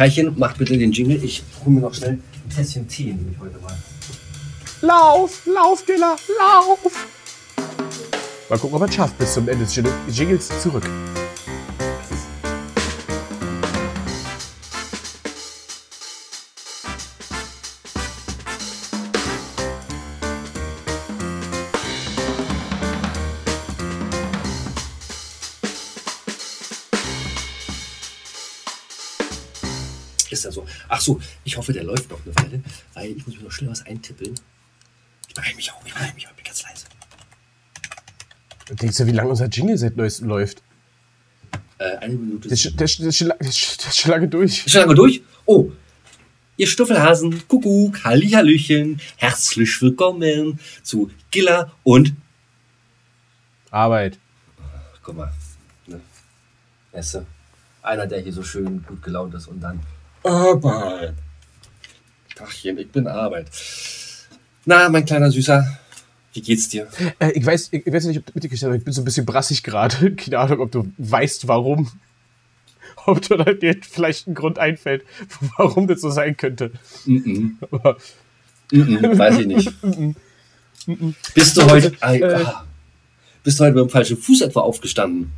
Kailchen, mach bitte den Jingle. Ich hole mir noch schnell ein Tässchen Tee, nehme ich heute mal. Lauf, lauf, Giller, lauf! Mal gucken, ob er es schafft bis zum Ende des Jingles zurück. Ach so, ich hoffe, der läuft noch eine Weile, weil ich muss mir noch schnell was eintippeln. Ich beeile mich auch, ich beeile mich auch, ich bin ganz leise. Denkst du, wie lange unser Jingle-Set läuft? Äh, eine Minute. Der, ist schon- lange durch. Ist schon lange durch? Oh, ihr Stuffelhasen, Kuckuck, Hallihallöchen, herzlich willkommen zu Gilla und... Arbeit. Guck mal, ne? Weißt du, einer, der hier so schön gut gelaunt ist und dann Arbeit. Tachchen, ich bin Arbeit. Na, mein kleiner Süßer, wie geht's dir? Äh, ich, weiß, ich weiß nicht, ob du mitgekriegt hast, aber ich bin so ein bisschen brassig gerade. Keine Ahnung, ob du weißt, warum. Ob dir da dir vielleicht ein Grund einfällt, warum das so sein könnte. Mhm. Aber Mhm, weiß ich nicht. Bist du heute, Äh. bist du heute mit dem falschen Fuß etwa aufgestanden?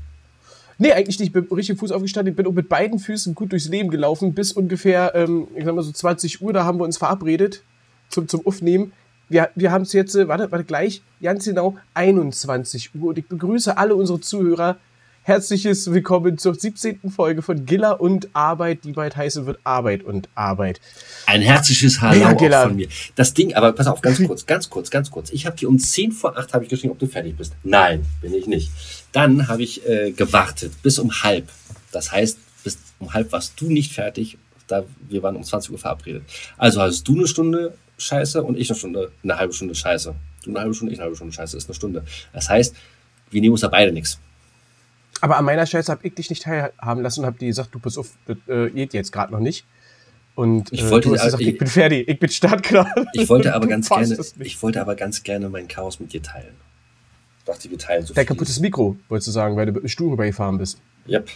Nee, eigentlich nicht. Ich bin richtig Fuß aufgestanden. Ich bin auch mit beiden Füßen gut durchs Leben gelaufen. Bis ungefähr, ähm, ich sag mal so 20 Uhr, da haben wir uns verabredet zum, zum Aufnehmen. Wir, wir haben es jetzt, äh, warte, warte, gleich, ganz genau 21 Uhr. Und ich begrüße alle unsere Zuhörer. Herzliches Willkommen zur 17. Folge von Giller und Arbeit, die bald heißen wird Arbeit und Arbeit. Ein herzliches Hallo Ja, auch Gilla. von mir. Das Ding, aber pass auf, ganz kurz, ganz kurz, ganz kurz. Ich habe dir um 10 vor 8 habe ich geschrieben, ob du fertig bist. Nein, bin ich nicht. Dann habe ich äh, gewartet bis um halb. Das heißt, bis um halb warst du nicht fertig. Da, wir waren um 20 Uhr verabredet. Also hast du eine Stunde Scheiße und ich eine Stunde, eine halbe Stunde Scheiße. Du eine halbe Stunde, ich eine halbe Stunde Scheiße, ist eine Stunde. Das heißt, wir nehmen uns da beide nichts. Aber an meiner Scheiße habe ich dich nicht teilhaben lassen und habe dir gesagt, du pass auf, das äh, geht jetzt gerade noch nicht. Und Ich äh, wollte- du hast gesagt, ich- ich bin fertig, ich bin startklar. Ich wollte aber ganz gerne, ich wollte aber ganz gerne mein Chaos mit dir teilen. Ich dachte, wir teilen so Dein kaputtes Mikro, wolltest du sagen, weil du mit dem Stuhl rübergefahren bist. Yep.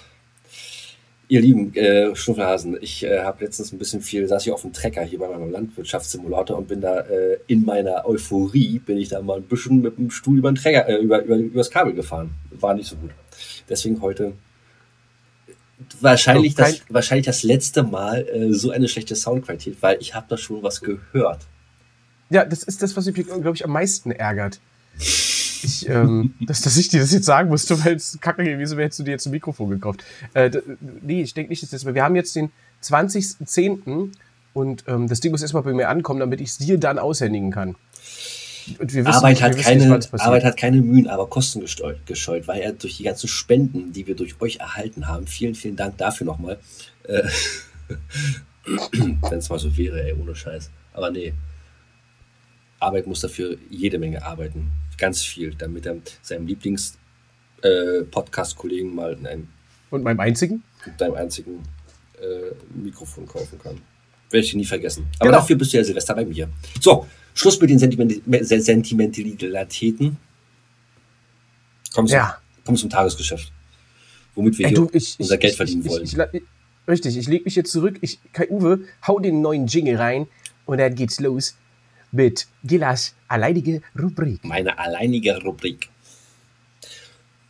Ihr lieben äh, Schnuffelhasen, ich äh, habe letztens ein bisschen viel, saß ich auf dem Trecker hier bei meinem Landwirtschaftssimulator und bin da äh, in meiner Euphorie, bin ich da mal ein bisschen mit dem Stuhl über den Trecker, äh, über, über, übers Kabel gefahren. War nicht so gut. Deswegen heute wahrscheinlich, kein- das, wahrscheinlich das letzte Mal äh, so eine schlechte Soundqualität, weil ich habe da schon was gehört. Ja, das ist das, was mich, glaube ich, am meisten ärgert. Ich, ähm, dass, dass ich dir das jetzt sagen musste, weil es kacke gewesen wäre, hättest du dir jetzt ein Mikrofon gekauft. Äh, nee, ich denke nicht, dass das. Wir haben jetzt den 20.10. und ähm, das Ding muss erstmal bei mir ankommen, damit ich es dir dann aushändigen kann. Und wir wissen, Arbeit, hat keine, nicht. Arbeit hat keine Mühen, aber Kosten gescheut, gescheut, weil er durch die ganzen Spenden, die wir durch euch erhalten haben, vielen, vielen Dank dafür nochmal. Äh, Wenn es mal so wäre, ey, ohne Scheiß. Aber nee. Arbeit muss dafür jede Menge arbeiten. Ganz viel, damit er seinem Lieblings-Podcast-Kollegen mal ein, Und meinem einzigen? mit deinem einzigen äh, Mikrofon kaufen kann. Werde ich nie vergessen. Aber Genau. dafür bist du ja Silvester bei mir. So, Schluss mit den Sentiment Sentimentalitäten. Komm zum, Ja. komm zum Tagesgeschäft. Womit wir Ey, hier du, ich, unser ich, Geld ich, verdienen wollen. Ich, ich, ich, richtig, ich lege mich jetzt zurück. Ich, Kai Uwe, hau den neuen Jingle rein und dann geht's los mit Gillas alleinige Rubrik. Meine alleinige Rubrik.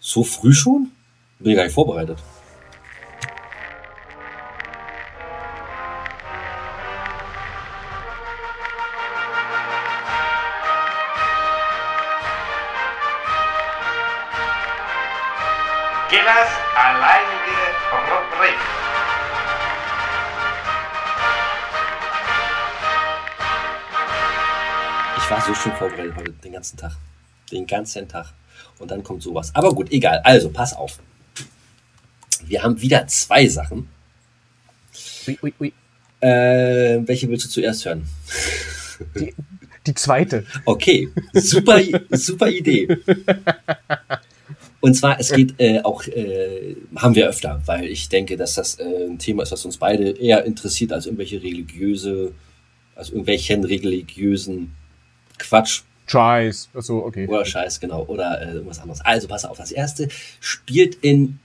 So früh schon? Bin ich gar nicht vorbereitet. Ich war so schön vorbereitet heute, den ganzen Tag. Den ganzen Tag. Und dann kommt sowas. Aber gut, egal. Also, pass auf. Wir haben wieder zwei Sachen. Ui, ui, ui. Äh, welche willst du zuerst hören? Die, die zweite. Okay, super, super Idee. Und zwar, es geht äh, auch, äh, haben wir öfter, weil ich denke, dass das äh, ein Thema ist, was uns beide eher interessiert als irgendwelche religiöse, als irgendwelchen religiösen Quatsch Scheiß. Achso, okay. oder Scheiß, genau, oder äh, irgendwas anderes. Also, pass auf, das erste spielt in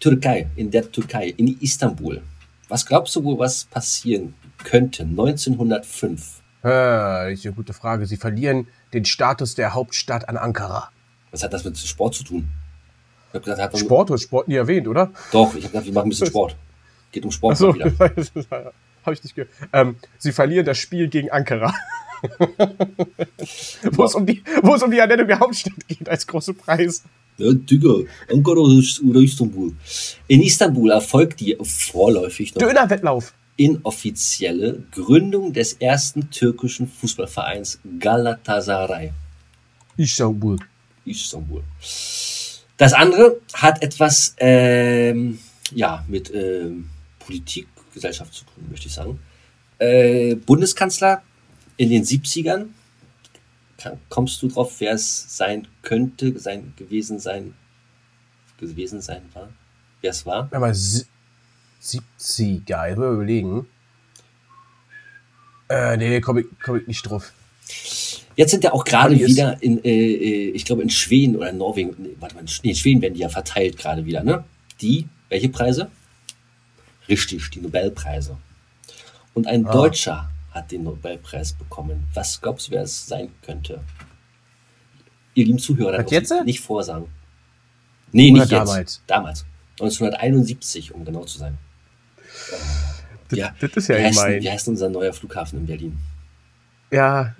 Türkei, in der Türkei, in Istanbul. Was glaubst du wohl, was passieren könnte 1905? Ah, das ist eine gute Frage. Sie verlieren den Status der Hauptstadt an Ankara. Was hat das mit Sport zu tun? Ich hab gesagt, hat Sport, du hast Sport nie erwähnt, oder? Doch, ich habe gesagt, wir machen ein bisschen Sport. Geht um Sport mal wieder. habe ich nicht gehört. Ähm, sie verlieren das Spiel gegen Ankara. Wo, es um die, wo es um die Ernennung der Hauptstadt geht als große Preis. Ja, Digga, Ankara oder Istanbul. In Istanbul erfolgt die vorläufig noch Dönerwettlauf. inoffizielle Gründung des ersten türkischen Fußballvereins Galatasaray. Istanbul. Istanbul. Das andere hat etwas ähm, ja, mit ähm, Politik, Gesellschaft zu tun, möchte ich sagen. Äh, Bundeskanzler in den 70ern. Kann, kommst du drauf, wer es sein könnte, sein, gewesen sein, gewesen sein war? Wer es war? Aber si 70er, ich will überlegen. Äh, nee, komm ich, komm ich nicht drauf. Jetzt sind ja auch gerade wieder in, äh, äh, ich glaube in Schweden oder in Norwegen, nee, warte mal, nee, in Schweden werden die ja verteilt gerade wieder, ne? Die, welche Preise? Richtig, die Nobelpreise. Und ein Ah. Deutscher hat den Nobelpreis bekommen. Was glaubst du, wer es sein könnte? Ihr lieben Zuhörer, draußen, jetzt? nicht vorsagen. Nee, Oder nicht jetzt. damals? Damals. 1971, um genau zu sein. Das, Ja, das ist ja wie, heißt, wie heißt unser neuer Flughafen in Berlin? Ja,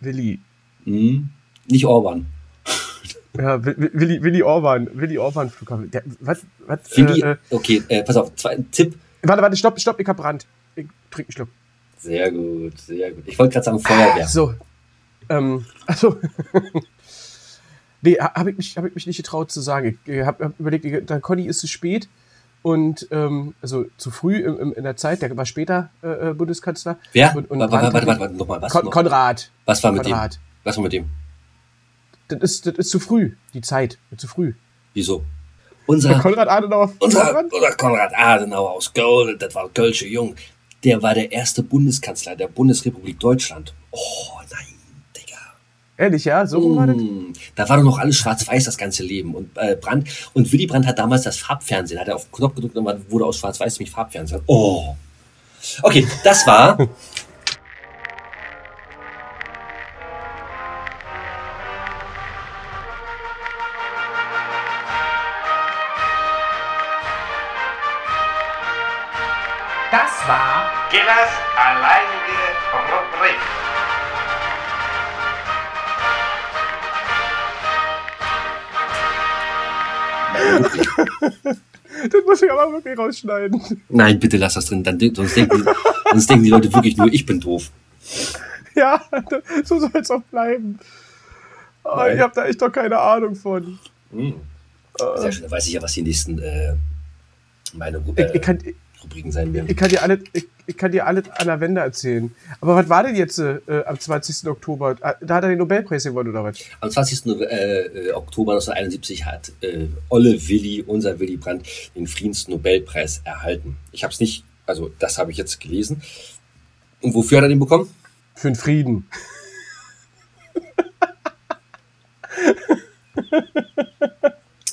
Willi. Hm? Nicht Orban. Ja, Wi- Wi- Willi, Willi Orban. Willi Orban Flughafen. Der, was, was, Willi, äh, äh, okay, äh, pass auf, zwei, Tipp. warte, warte, stopp, stopp, ich hab Brand. Ich trink einen Schluck. Sehr gut, sehr gut. Ich wollte gerade sagen Feuerwehr. So. Ähm, also. nee, habe ich, mich- hab ich mich nicht getraut zu sagen. Ich habe hab überlegt, dann Conny ist zu spät und ähm, also zu früh im, im, in der Zeit, der war später äh, äh, Bundeskanzler. Wer? Und, und warte, warte, warte, ich- warte, nochmal. Was, Kon noch? Konrad. was war mit Konrad. dem? Was war mit dem? Das ist, das ist zu früh, die Zeit. Zu früh. Wieso? Unser, Konrad Adenauer. unser, Konrad? unser Konrad Adenauer aus Köln, das war ein Kölsche Jung, der war der erste Bundeskanzler der Bundesrepublik Deutschland. Oh nein, Digga. Ehrlich, ja? So rum war das? Mm, Da war doch noch alles schwarz-weiß, das ganze Leben. Und äh, Brandt, und Willy Brandt hat damals das Farbfernsehen, hat er auf den Knopf gedrückt und wurde aus schwarz-weiß nämlich Farbfernsehen. Oh. Okay, das war wirklich rausschneiden. Nein, bitte lass das drin. Dann, sonst, denken die, sonst denken die Leute wirklich nur, ich bin doof. Ja, so soll es auch bleiben. Oh, ich habe da echt doch keine Ahnung von. Sehr schön, da weiß ich ja, was die nächsten äh, meine Ru- Ich, äh, ich, kann, Rubriken sein ich, werden. kann dir alles, ich, ich kann dir alles an der Wende erzählen. Aber was war denn jetzt äh, am 20. Oktober? Ah, Da hat er den Nobelpreis gewonnen, oder was? Am 20. Nove- äh, äh, Oktober 1971 hat äh, Olle Willi, unser Willy Brandt, den Friedensnobelpreis erhalten. Ich habe es nicht, also das habe ich jetzt gelesen. Und wofür hat er den bekommen? Für den Frieden.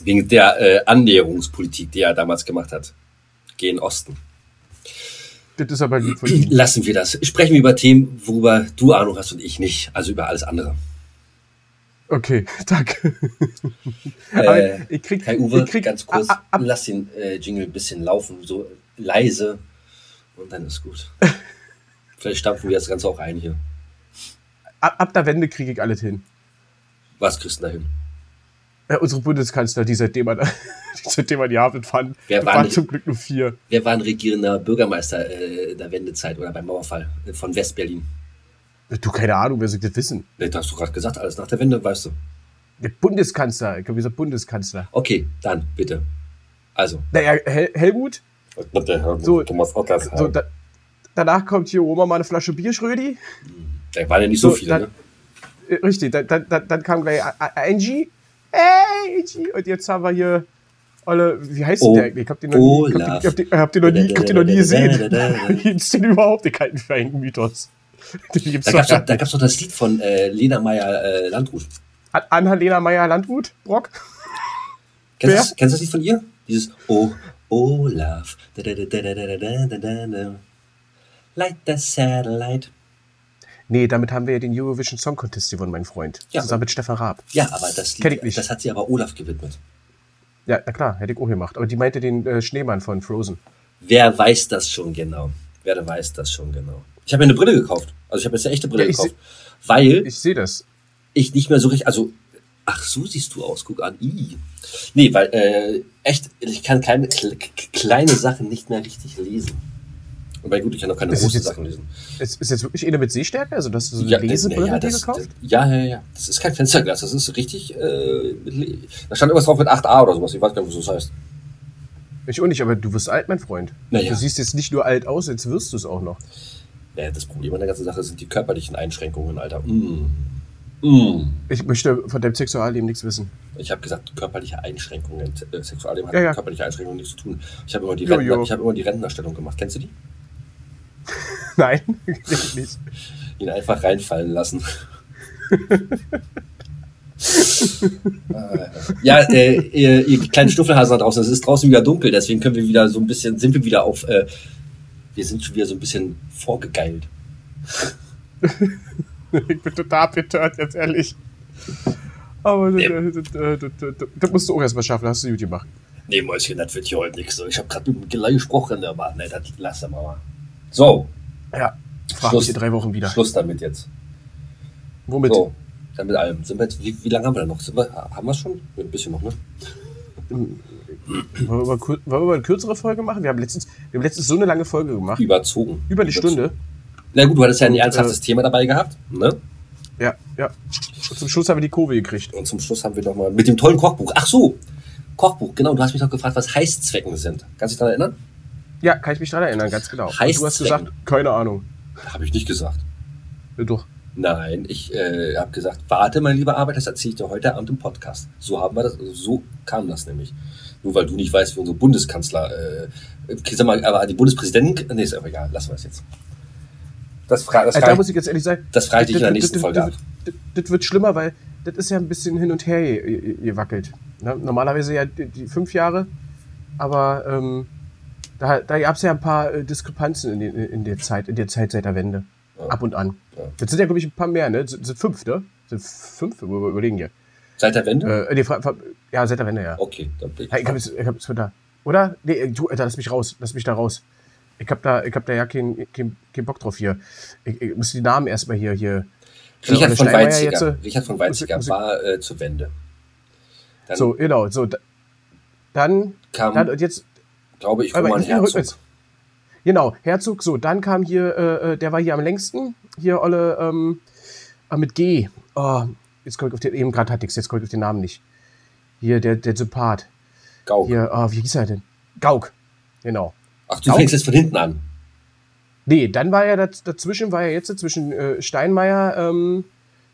Wegen der äh, Annäherungspolitik, die er damals gemacht hat. Gehen Osten. Das ist aber lieb von ihm. Lassen wir das. Sprechen wir über Themen, worüber du Ahnung hast und ich nicht. Also über alles andere. Okay, danke. Äh, ich krieg, Kai Uwe, ich krieg, ganz kurz, ab, ab, lass den äh, Jingle ein bisschen laufen, so leise und dann ist gut. Vielleicht stampfen wir das Ganze auch ein hier. ab, ab der Wende kriege ich alles hin. Was kriegst du da hin? Äh, unsere Bundeskanzler, die seitdem man, die seitdem man die Hafen fand, Wer waren denn- zum Glück nur vier. Wer war ein regierender Bürgermeister äh, in der Wendezeit oder beim Mauerfall äh, von Westberlin? Du, keine Ahnung, wer soll das wissen? Das hast du gerade gesagt, alles nach der Wende, weißt du. Der Bundeskanzler, ich glaube, dieser Bundeskanzler. Okay, dann bitte. Also. Naja, Hel Helmut, So, Thomas Otters. so, da, danach kommt hier Oma mal eine Flasche Bier, Schrödi. da waren ja nicht so, so, viele, dann- ne? Äh, Richtig, dann, dann, dann, kam gleich Angie. Hey. Und jetzt haben wir hier alle, wie heißt Oh, der eigentlich? Ich hab den noch nie, ich hab den, ich hab noch nie, ich hab den noch nie gesehen. Gibt's den überhaupt? Den kalten für einen Mythos. Den gibt's Da gab's, doch, da gab's doch das Lied von äh, Lena Meyer äh, Landrut. An- Anna-Lena Meyer-Landrut, Brock. Kennst du das, kennst du das Lied von ihr? Dieses Oh, Olaf. Da, da, da, da, da, da, da, da, da, da. Light the satellite. Nee, damit haben wir ja den Eurovision Song Contest gewonnen, mein Freund. Ja. Zusammen mit Stefan Raab. Ja, aber das, Kenn ich nicht. das hat sie aber Olaf gewidmet. Ja, na klar, hätte ich auch gemacht. Aber die meinte den äh, Schneemann von Frozen. Wer weiß das schon genau? Wer weiß das schon genau? Ich habe mir eine Brille gekauft. Also ich habe jetzt eine echte Brille Ja, gekauft. Weil Ich sehe das. ich nicht mehr so richtig, also, ach, so siehst du aus, guck an. I. Nee, weil, äh, echt, ich kann keine kle kleine Sachen nicht mehr richtig lesen. Wobei gut, ich kann auch keine großen Sachen lesen. Ist, ist jetzt wirklich eine mit Sehstärke? Also, das ist so eine Ja, Lesebrille ja, das, gekauft? das, ja, ja, ja. Das ist kein Fensterglas, das ist richtig, äh, da stand irgendwas drauf mit 8a oder sowas. Ich weiß gar nicht, was das heißt. Ich auch nicht, aber du wirst alt, mein Freund. Naja. Du siehst jetzt nicht nur alt aus, jetzt wirst du es auch noch. Ja, das Problem an der ganzen Sache sind die körperlichen Einschränkungen, Alter. Mm. Mm. Ich möchte von deinem Sexualleben nichts wissen. Ich habe gesagt, körperliche Einschränkungen. Äh, Sexualleben hat Ja, ja. mit körperliche Einschränkungen nichts zu tun. Ich habe immer, die Jo, Rentner- jo. ich hab immer die Rentnerstellung gemacht. Kennst du die? Nein, ich nicht. Ihn einfach reinfallen lassen. Äh, ja, äh, ihr, ihr kleinen Stuffelhasen da draußen, es ist draußen wieder dunkel, deswegen können wir wieder so ein bisschen, sind wir wieder auf, äh, wir sind schon wieder so ein bisschen vorgegeilt. Ich bin total abgetört, jetzt ehrlich. Aber das, das, das, das, das, musst du auch erstmal schaffen, hast du gut gemacht. Nee, Mäuschen, das wird hier heute nichts. So. Ich habe gerade mit dem Gelei gesprochen, aber ne, das lass mal. So, Ja, frag Schluss. mich in drei Wochen wieder. Schluss damit jetzt. Womit? So, dann mit allem. Sind wir jetzt, wie, wie lange haben wir denn noch? Sind wir, haben wir schon? Ein bisschen noch, ne? Wollen wir, mal, kur- wollen wir eine kürzere Folge machen? Wir haben letztens, wir haben letztens so eine lange Folge gemacht. Überzogen. Über eine Überzogen. Stunde. Na gut, du hattest ja ein ernsthaftes Thema dabei gehabt, ne? Ja, ja. Und zum Schluss haben wir die Kurve gekriegt. Und zum Schluss haben wir noch mal mit dem tollen Kochbuch. Ach so, Kochbuch, genau. Du hast mich noch gefragt, was Heißzwecken sind. Kannst du dich daran erinnern? Ja, kann ich mich daran erinnern, ganz genau. Und du hast Heißzwecken. gesagt, keine Ahnung. Habe ich nicht gesagt. Ja, doch. Nein, ich äh, habe gesagt, warte, mein lieber Arbeit, das erzähle ich dir heute Abend im Podcast. So haben wir das, so kam das nämlich. Nur weil du nicht weißt, wie unser Bundeskanzler, äh, sag mal, aber die Bundespräsidenten, nee, ist aber egal, lassen wir es jetzt. Das, fra das, Also, da muss ich, jetzt ehrlich sagen. das frage ich dich in der nächsten Folge ab. das- wird schlimmer, weil das ist ja ein bisschen hin und her ge- ge- gewackelt. Ne? Normalerweise ja die, die fünf Jahre, aber ähm, da, da gab es ja ein paar äh, Diskrepanzen in, die, in der Zeit, in der Zeit seit der Wende. Ja. Ab und an. Ja. Jetzt sind ja, glaube ich, ein paar mehr, ne? Sind, sind fünf, ne? Sind fünf, wir überlegen hier. Seit der Wende? Äh, nee, ja, seit der Wende, ja. Okay, dann bin ich. Ich hab jetzt, ich hab jetzt da. Oder? Nee, du, Alter, lass mich raus. Lass mich da raus. Ich hab da, ich hab da ja keinen kein, kein Bock drauf hier. Ich, ich muss die Namen erstmal hier, hier. Richard Olle von Steinmeier Weizsäcker, jetzt, äh, Richard von Weizsäcker muss war äh, zur Wende. Dann So, genau. So, da, dann, kam, dann und jetzt, glaube ich, Roman ich- ich- Herzog. rückwärts. Genau, Herzog. So, dann kam hier, äh, äh, der war hier am längsten. Hier, Olle, ähm, äh, mit G. Oh, jetzt komme ich auf den, eben gerade hatte ich's, jetzt komme ich auf den Namen nicht. Hier, der, der Sympath. Gauck. Hier, oh, wie hieß er denn? Gauk. Genau. Ach, du Gauck. fängst jetzt von hinten an. Nee, dann war ja daz dazwischen, war ja jetzt zwischen äh, Steinmeier, ähm,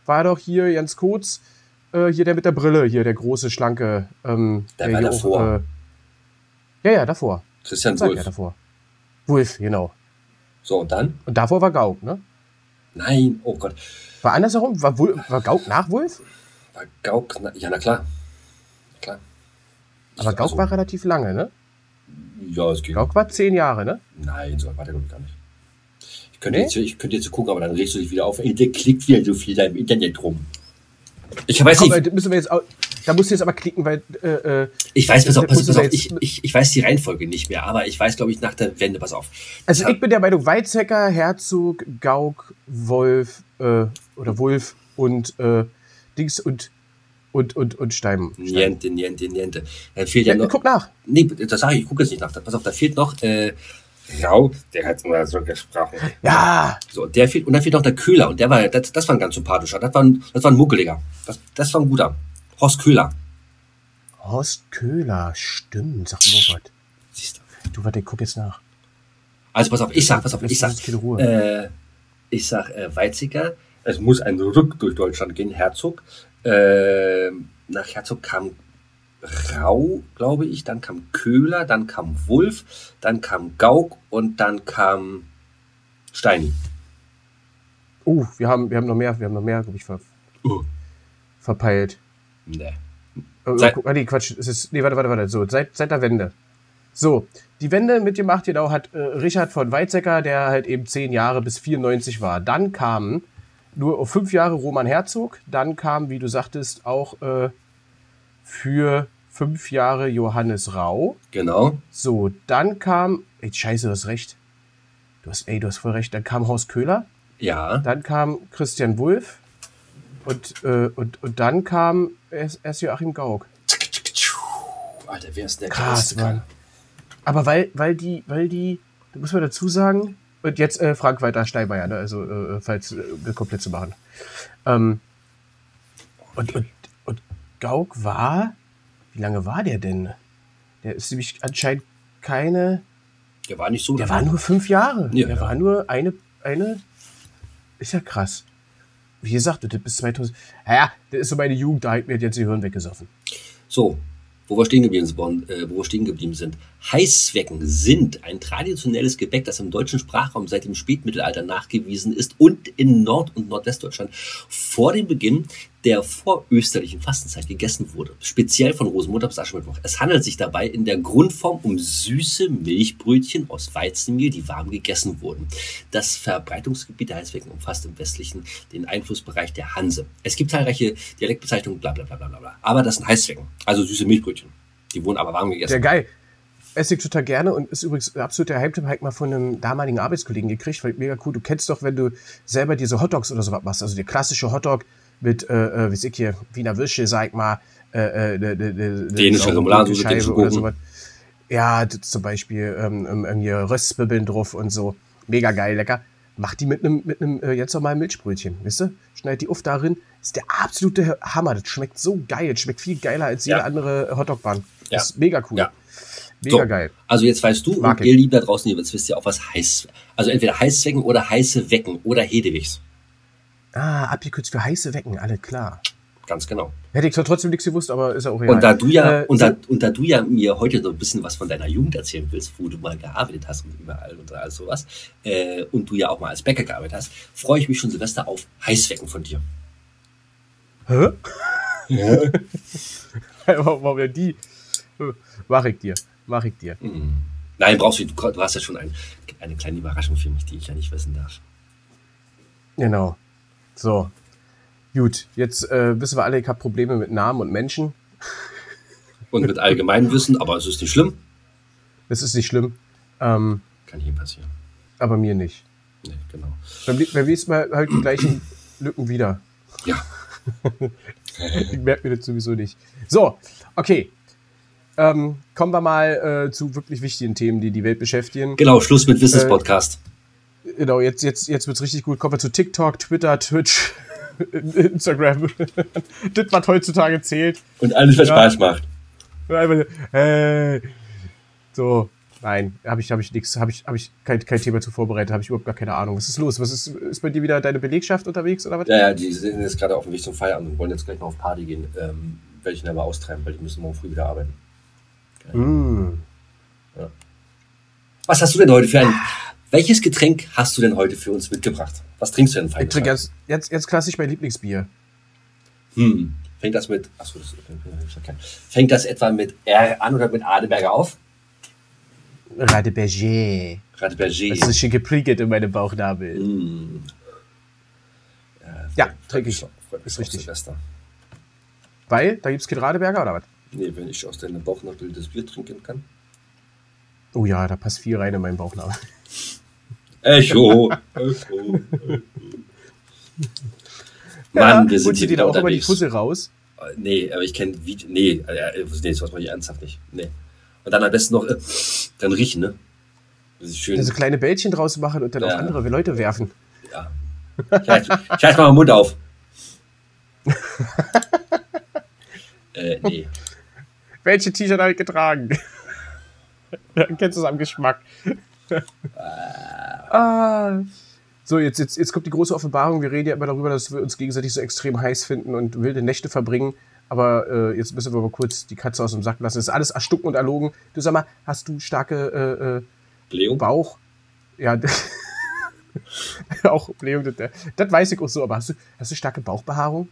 war doch hier Jens Kotz, äh, hier der mit der Brille, hier der große, schlanke. Ähm, Der war hier davor. äh, ja, ja, davor. Christian Sag ja, Wulff. davor. Wulf, genau. So, und dann? Und davor war Gauk, ne? Nein, oh Gott. War andersherum? War, Wul war Gauk nach Wulf? War Gauck, na, ja, na klar. Klar. Aber Ich- Gauk also, war relativ lange, ne? Ja, es ging. Gauk war zehn Jahre, ne? Nein, so war der glaube ich gar nicht. Ich könnte, Nee? jetzt, ich könnte jetzt gucken, aber dann regst du dich wieder auf. Der klickt wieder so viel da im Internet rum. Ich weiß Komm, nicht, äh, müssen wir jetzt auch, da musst du jetzt aber klicken, weil äh, äh, ich weiß, pass auf, pass, pass auf ich, ich, ich weiß die Reihenfolge nicht mehr, aber ich weiß, glaube ich, nach der Wende, pass auf. Also ich bin der Meinung, Weizsäcker, Herzog, Gauk, Wolf äh, oder Wolf und äh, Dings und und und und Stein. Stein. Niente, niente, niente. Dann fehlt ja, Ja, noch. guck nach. Nee, das sage ich, ich gucke jetzt nicht nach. Pass auf, da fehlt noch äh, Rau, der hat immer so gesprochen. Ja, So, der fehlt, und dann fehlt noch der Köhler. Und der war, das, das war ein ganz sympathischer. Das war ein, das war ein Muckeliger. Das, das war ein guter. Horst Köhler. Horst Köhler, stimmt, sag mal was. Siehst du. Du, warte, ich guck jetzt nach. Also pass auf, ich sag, pass auf, ich sag, äh, ich sag äh, Weizsäcker, es muss ein Rück durch Deutschland gehen, Herzog. Äh, nach Herzog kam Rau, glaube ich, dann kam Köhler, dann kam Wulf, dann kam Gauck und dann kam Steini. Oh, wir haben, wir haben noch mehr, wir haben noch mehr, glaube ich, ver, Uh, verpeilt. Ne. Äh, Seit- ah, nee, Quatsch, es ist, nee, warte, warte, warte, so, seit, seit der Wende. So, die Wende mitgemacht, genau, hat äh, Richard von Weizsäcker, der halt eben zehn Jahre bis 94 war. Dann kamen nur auf fünf Jahre Roman Herzog. Dann kam, wie du sagtest, auch äh, für fünf Jahre Johannes Rau. Genau. So, dann kam, ey, scheiße, du hast recht. Du hast, ey, du hast voll recht. Dann kam Horst Köhler. Ja. Dann kam Christian Wulff. Und, äh, und, und dann kam erst, erst Joachim Gauck. Alter, wer ist der Krass? Mann. Aber weil, weil die, weil die, da muss man dazu sagen, und jetzt äh, Frank weiter Steinmeier, ne? also äh, falls äh, komplett zu machen. Ähm, und, und, und Gauck war, wie lange war der denn? Der ist nämlich anscheinend keine, Der war nicht so der lange. war nur fünf Jahre. Ja, der ja. war nur eine, eine, ist ja krass. Wie gesagt, bis 2000, naja, das ist so meine Jugend, da hat mir jetzt die Hirn weggesoffen. So, wo wir stehen geblieben sind, äh, wo wir stehen geblieben sind. Heißwecken sind ein traditionelles Gebäck, das im deutschen Sprachraum seit dem Spätmittelalter nachgewiesen ist und in Nord- und Nordwestdeutschland vor dem Beginn der vorösterlichen Fastenzeit gegessen wurde. Speziell von Rosenmontag bis Aschermittwoch. Es handelt sich dabei in der Grundform um süße Milchbrötchen aus Weizenmehl, die warm gegessen wurden. Das Verbreitungsgebiet der Heißwecken umfasst im Westlichen den Einflussbereich der Hanse. Es gibt zahlreiche Dialektbezeichnungen, bla bla bla bla bla, bla. Aber das sind Heißwecken, also süße Milchbrötchen. Die wurden aber warm gegessen. Sehr geil. Esse ich total gerne und ist übrigens ein absoluter Hype-Tipp, habe ich mal von einem damaligen Arbeitskollegen gekriegt, weil mega cool. Du kennst doch, wenn du selber diese Hotdogs oder sowas machst, also der klassische Hotdog mit, äh, äh, wie ich hier, Wiener Würsche, sag ich mal, äh, äh, de, de, de, Dänische de- Remoulade, Scheibe dänische oder sowas. Ja, das zum Beispiel ähm, ähm, irgendwie Röstbibbeln drauf und so. Mega geil, lecker. Mach die mit einem mit einem äh, jetzt normalen Milchbrötchen, weißt du? Schneid die auf darin. Ist der absolute Hammer. Das schmeckt so geil. Schmeckt viel geiler als jede Ja. andere Hotdog-Bahn. Ja. Ist mega cool. Ja. Mega So, geil. Also jetzt weißt du Mag und ich. ihr Lieben da draußen, ihr wisst ja auch was heiß. Also entweder Heißwecken oder heiße Wecken oder Hedewigs. Ah, abgekürzt für heiße Wecken, alle klar. Ganz genau. Hätte ich zwar trotzdem nichts gewusst, aber ist ja auch egal. Und da du ja, Äh, und, da, und da du ja mir heute so ein bisschen was von deiner Jugend erzählen willst, wo du mal gearbeitet hast und überall und all sowas, äh, und du ja auch mal als Bäcker gearbeitet hast, freue ich mich schon Silvester auf Heißwecken von dir. Hä? Warum warum ja die? Mach ich dir. Mach ich dir. Nein, brauchst du, du hast ja schon ein, eine kleine Überraschung für mich, die ich ja nicht wissen darf. Genau. So. Gut, jetzt äh, wissen wir alle, ich habe Probleme mit Namen und Menschen. Und mit Allgemeinwissen, aber es ist nicht schlimm. Das ist nicht schlimm. Ähm, Kann jedem passieren. aber mir nicht. Nee, genau. Beim, beim nächsten Mal halt die gleichen Lücken wieder. Ja. Ich merke mir das sowieso nicht. So, okay. Ähm, kommen wir mal äh, zu wirklich wichtigen Themen, die die Welt beschäftigen. Genau, Schluss mit Äh, Wissenspodcast. Genau, jetzt, jetzt, jetzt wird's richtig gut. Kommen wir zu TikTok, Twitter, Twitch, Instagram. das, was heutzutage zählt. Und alles, was ja. Spaß macht. Hey. so, nein, habe ich, hab ich nichts, habe ich, hab ich kein, kein Thema zu vorbereitet, habe ich überhaupt gar keine Ahnung. Was ist los? Was ist, ist bei dir wieder deine Belegschaft unterwegs oder was? Ja, ja, die sind jetzt gerade auf dem Weg zum Feierabend und wollen jetzt gleich noch auf Party gehen. Ähm, werde ich ihn aber austreiben, weil die müssen morgen früh wieder arbeiten. Mm. Was hast du denn heute für ein. Welches Getränk hast du denn heute für uns mitgebracht? Was trinkst du denn? Ich trinke jetzt, jetzt, jetzt klassisch mein Lieblingsbier. Hm. Fängt das mit. Achso, das ist okay. Fängt das etwa mit R an oder mit Adeberger auf? Radeberger. Radeberger. Das ist schon gepriegelt in meinem Bauchnabel. Hm. Ja, trinke ich. Ist richtig. Silvester. Weil, da gibt's kein Radeberger oder was? Nee, wenn ich aus deinem Bauchnabel das Bier trinken kann. Oh ja, da passt viel rein in meinen Bauchnabel. Echo. Echo. Mann, wir sind hier dir da auch immer die. Fussel raus? Nee, aber ich kenne Video. Nee, äh, äh, nee, sowas mache ich ernsthaft nicht. Nee. Und dann am besten noch äh, dann riechen, ne? Das ist schön. Da so kleine Bällchen draus machen und dann Ja. auf andere Leute werfen. ja. Ich halte halt mal den Mund auf. äh, nee. Welche T-Shirt habe ich getragen? Dann kennst du es am Geschmack. ah. So, jetzt, jetzt, jetzt kommt die große Offenbarung. Wir reden ja immer darüber, dass wir uns gegenseitig so extrem heiß finden und wilde Nächte verbringen. Aber äh, jetzt müssen wir mal kurz die Katze aus dem Sack lassen. Das ist alles erstunken und erlogen. Du sag mal, hast du starke äh, äh, Bauch? Ja, auch Blähung. Das, das weiß ich auch so. Aber hast du, hast du starke Bauchbehaarung?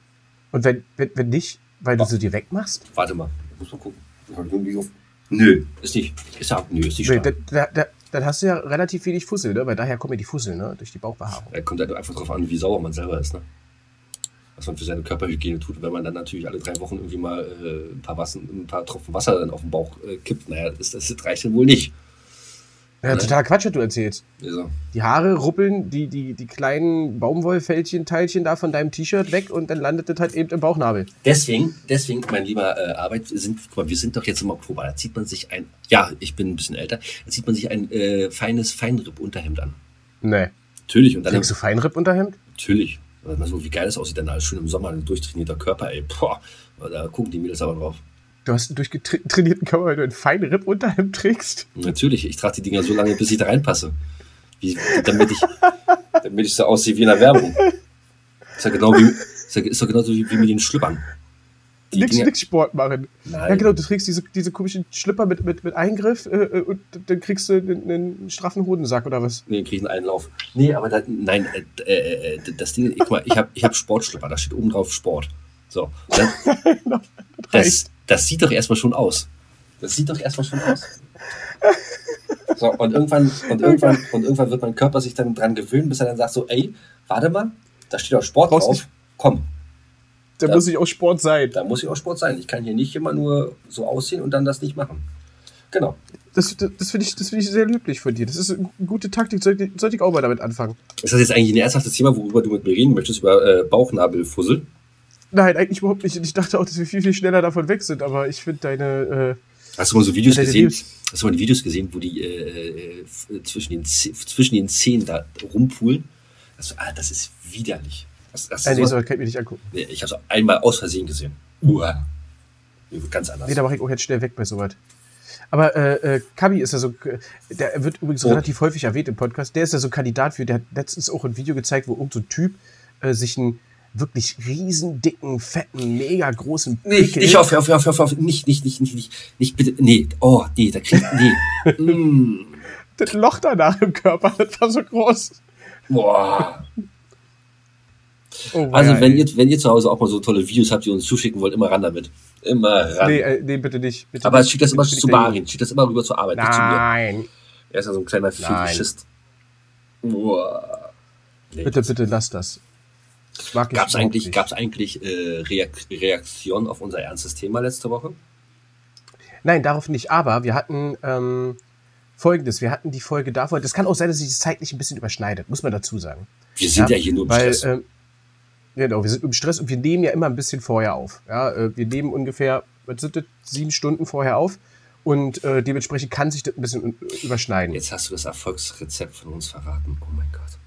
Und wenn, wenn, wenn nicht, weil du sie dir wegmachst? Warte mal. Ich muss mal gucken. Ich hab nur Leo. Nö, ist nicht. Ist ja, nö, ist nicht Nee, stark. da, da, da, dann hast du ja relativ wenig Fussel, ne? Weil daher kommen ja die Fussel, ne? Durch die Bauchbehaarung. Da kommt halt einfach drauf an, wie sauer man selber ist, ne? Was man für seine Körperhygiene tut. Wenn man dann natürlich alle drei Wochen irgendwie mal äh, ein, paar Wasser, ein paar Tropfen Wasser dann auf den Bauch äh, kippt, naja, das, das reicht dann wohl nicht. Ja, Ne? total Quatsch, was du erzählst. Also, Die Haare ruppeln die, die, die kleinen Baumwollfältchen, Teilchen da von deinem T-Shirt weg und dann landet das halt eben im Bauchnabel. deswegen, deswegen, mein lieber äh, Arbeit, wir sind, guck mal, wir sind doch jetzt im Oktober. Da zieht man sich ein, ja, ich bin ein bisschen älter, da zieht man sich ein äh, feines Feinripp-Unterhemd an. Nee. Natürlich, und dann Trägst du Feinripp-Unterhemd? Natürlich. Weil man so, wie geil das aussieht, dann alles schön im Sommer, ein durchtrainierter Körper, ey. Boah, da gucken die Mädels aber drauf. Du hast einen durchgetrainierten Körper, weil du ein Feinripp-Unterhemd trägst? Natürlich, ich trage die Dinger so lange, bis ich da reinpasse. Wie, damit, ich, damit ich so aussehe wie in der Werbung. Ist ja genau wie, ist ja, genauso wie, wie mit den Schlüppern. Die Nix, Dinger- nix Sport machen. Nein. Ja, genau, du trägst diese, diese komischen Schlipper mit, mit, mit Eingriff äh, äh, und dann kriegst du einen, einen straffen Hodensack oder was? Nee, kriegen einen Einlauf. Nee, aber da, nein, äh, äh, äh, das Ding, guck mal, ich habe ich hab Sportschlüpper, da steht oben drauf Sport. So, das, das, reicht. Das sieht doch erstmal schon aus. Das sieht doch erstmal schon aus. So, und irgendwann, und irgendwann, und irgendwann wird mein Körper sich dann dran gewöhnen, bis er dann sagt so, ey, warte mal, da steht auch Sport Brauchst drauf. nicht- Komm, Da Ja. muss ich auch Sport sein. da muss ich auch Sport sein. Ich kann hier nicht immer nur so aussehen und dann das nicht machen. Genau. Das, das, das finde ich, das find ich sehr löblich von dir. Das ist eine gute Taktik. Sollte, sollte ich auch mal damit anfangen. Ist das jetzt eigentlich ein ernsthaftes Thema, worüber du mit mir reden möchtest, über äh, Bauchnabelfussel? Nein, eigentlich überhaupt nicht. Und Ich dachte auch, dass wir viel, viel schneller davon weg sind. Aber ich finde deine. Hast du mal so Videos gesehen? Videos. Hast du mal Videos gesehen, wo die äh, äh, zwischen, den, zwischen den Zähnen da rumpulen? Das, ah, das ist widerlich. Das, das Äh, ist nee, so kann ich mir nicht angucken. Nee, ich habe es einmal aus Versehen gesehen. Uah. Ganz anders. Nee, da mache ich auch jetzt schnell weg bei sowas. Aber äh, äh, Kabi ist ja so, der wird übrigens Oh. relativ häufig erwähnt im Podcast, der ist ja so ein Kandidat für, der hat letztens auch ein Video gezeigt, wo irgendein so ein Typ äh, sich einen wirklich riesen, dicken, fetten, mega großen Nicht, nicht auf, auf, auf, auf, auf, nicht, nicht, nicht, nicht, nicht, nicht, bitte, nee, oh, nee, da kriegt, nee, mm, das Loch danach im Körper, das war so groß. boah. Oh, Also, wenn ihr, wenn ihr zu Hause auch mal so tolle Videos habt, die ihr uns zuschicken wollt, immer ran damit. Immer ran. Nee, äh, nee, bitte nicht. Bitte Aber nicht. schickt das immer zu. Barin, schickt das immer rüber zur Arbeit, nicht zu mir. Nein, Er ist ja so ein kleiner Nein. Fetischist. Boah. Nee, bitte, bitte lass das. Gab's überhaupt eigentlich, gab's eigentlich äh, Reak Reaktionen auf unser ernstes Thema letzte Woche? Nein, darauf nicht. Aber wir hatten ähm, folgendes: Wir hatten die Folge davor. Das kann auch sein, dass sich das zeitlich ein bisschen überschneidet, muss man dazu sagen. Wir sind ja, hier nur im weil, Stress. Ähm, genau, wir sind im Stress und wir nehmen ja immer ein bisschen vorher auf. Ja, äh, wir nehmen ungefähr, was sind das, sieben Stunden vorher auf und äh, dementsprechend kann sich das ein bisschen äh, überschneiden. Jetzt hast du das Erfolgsrezept von uns verraten. Oh mein Gott.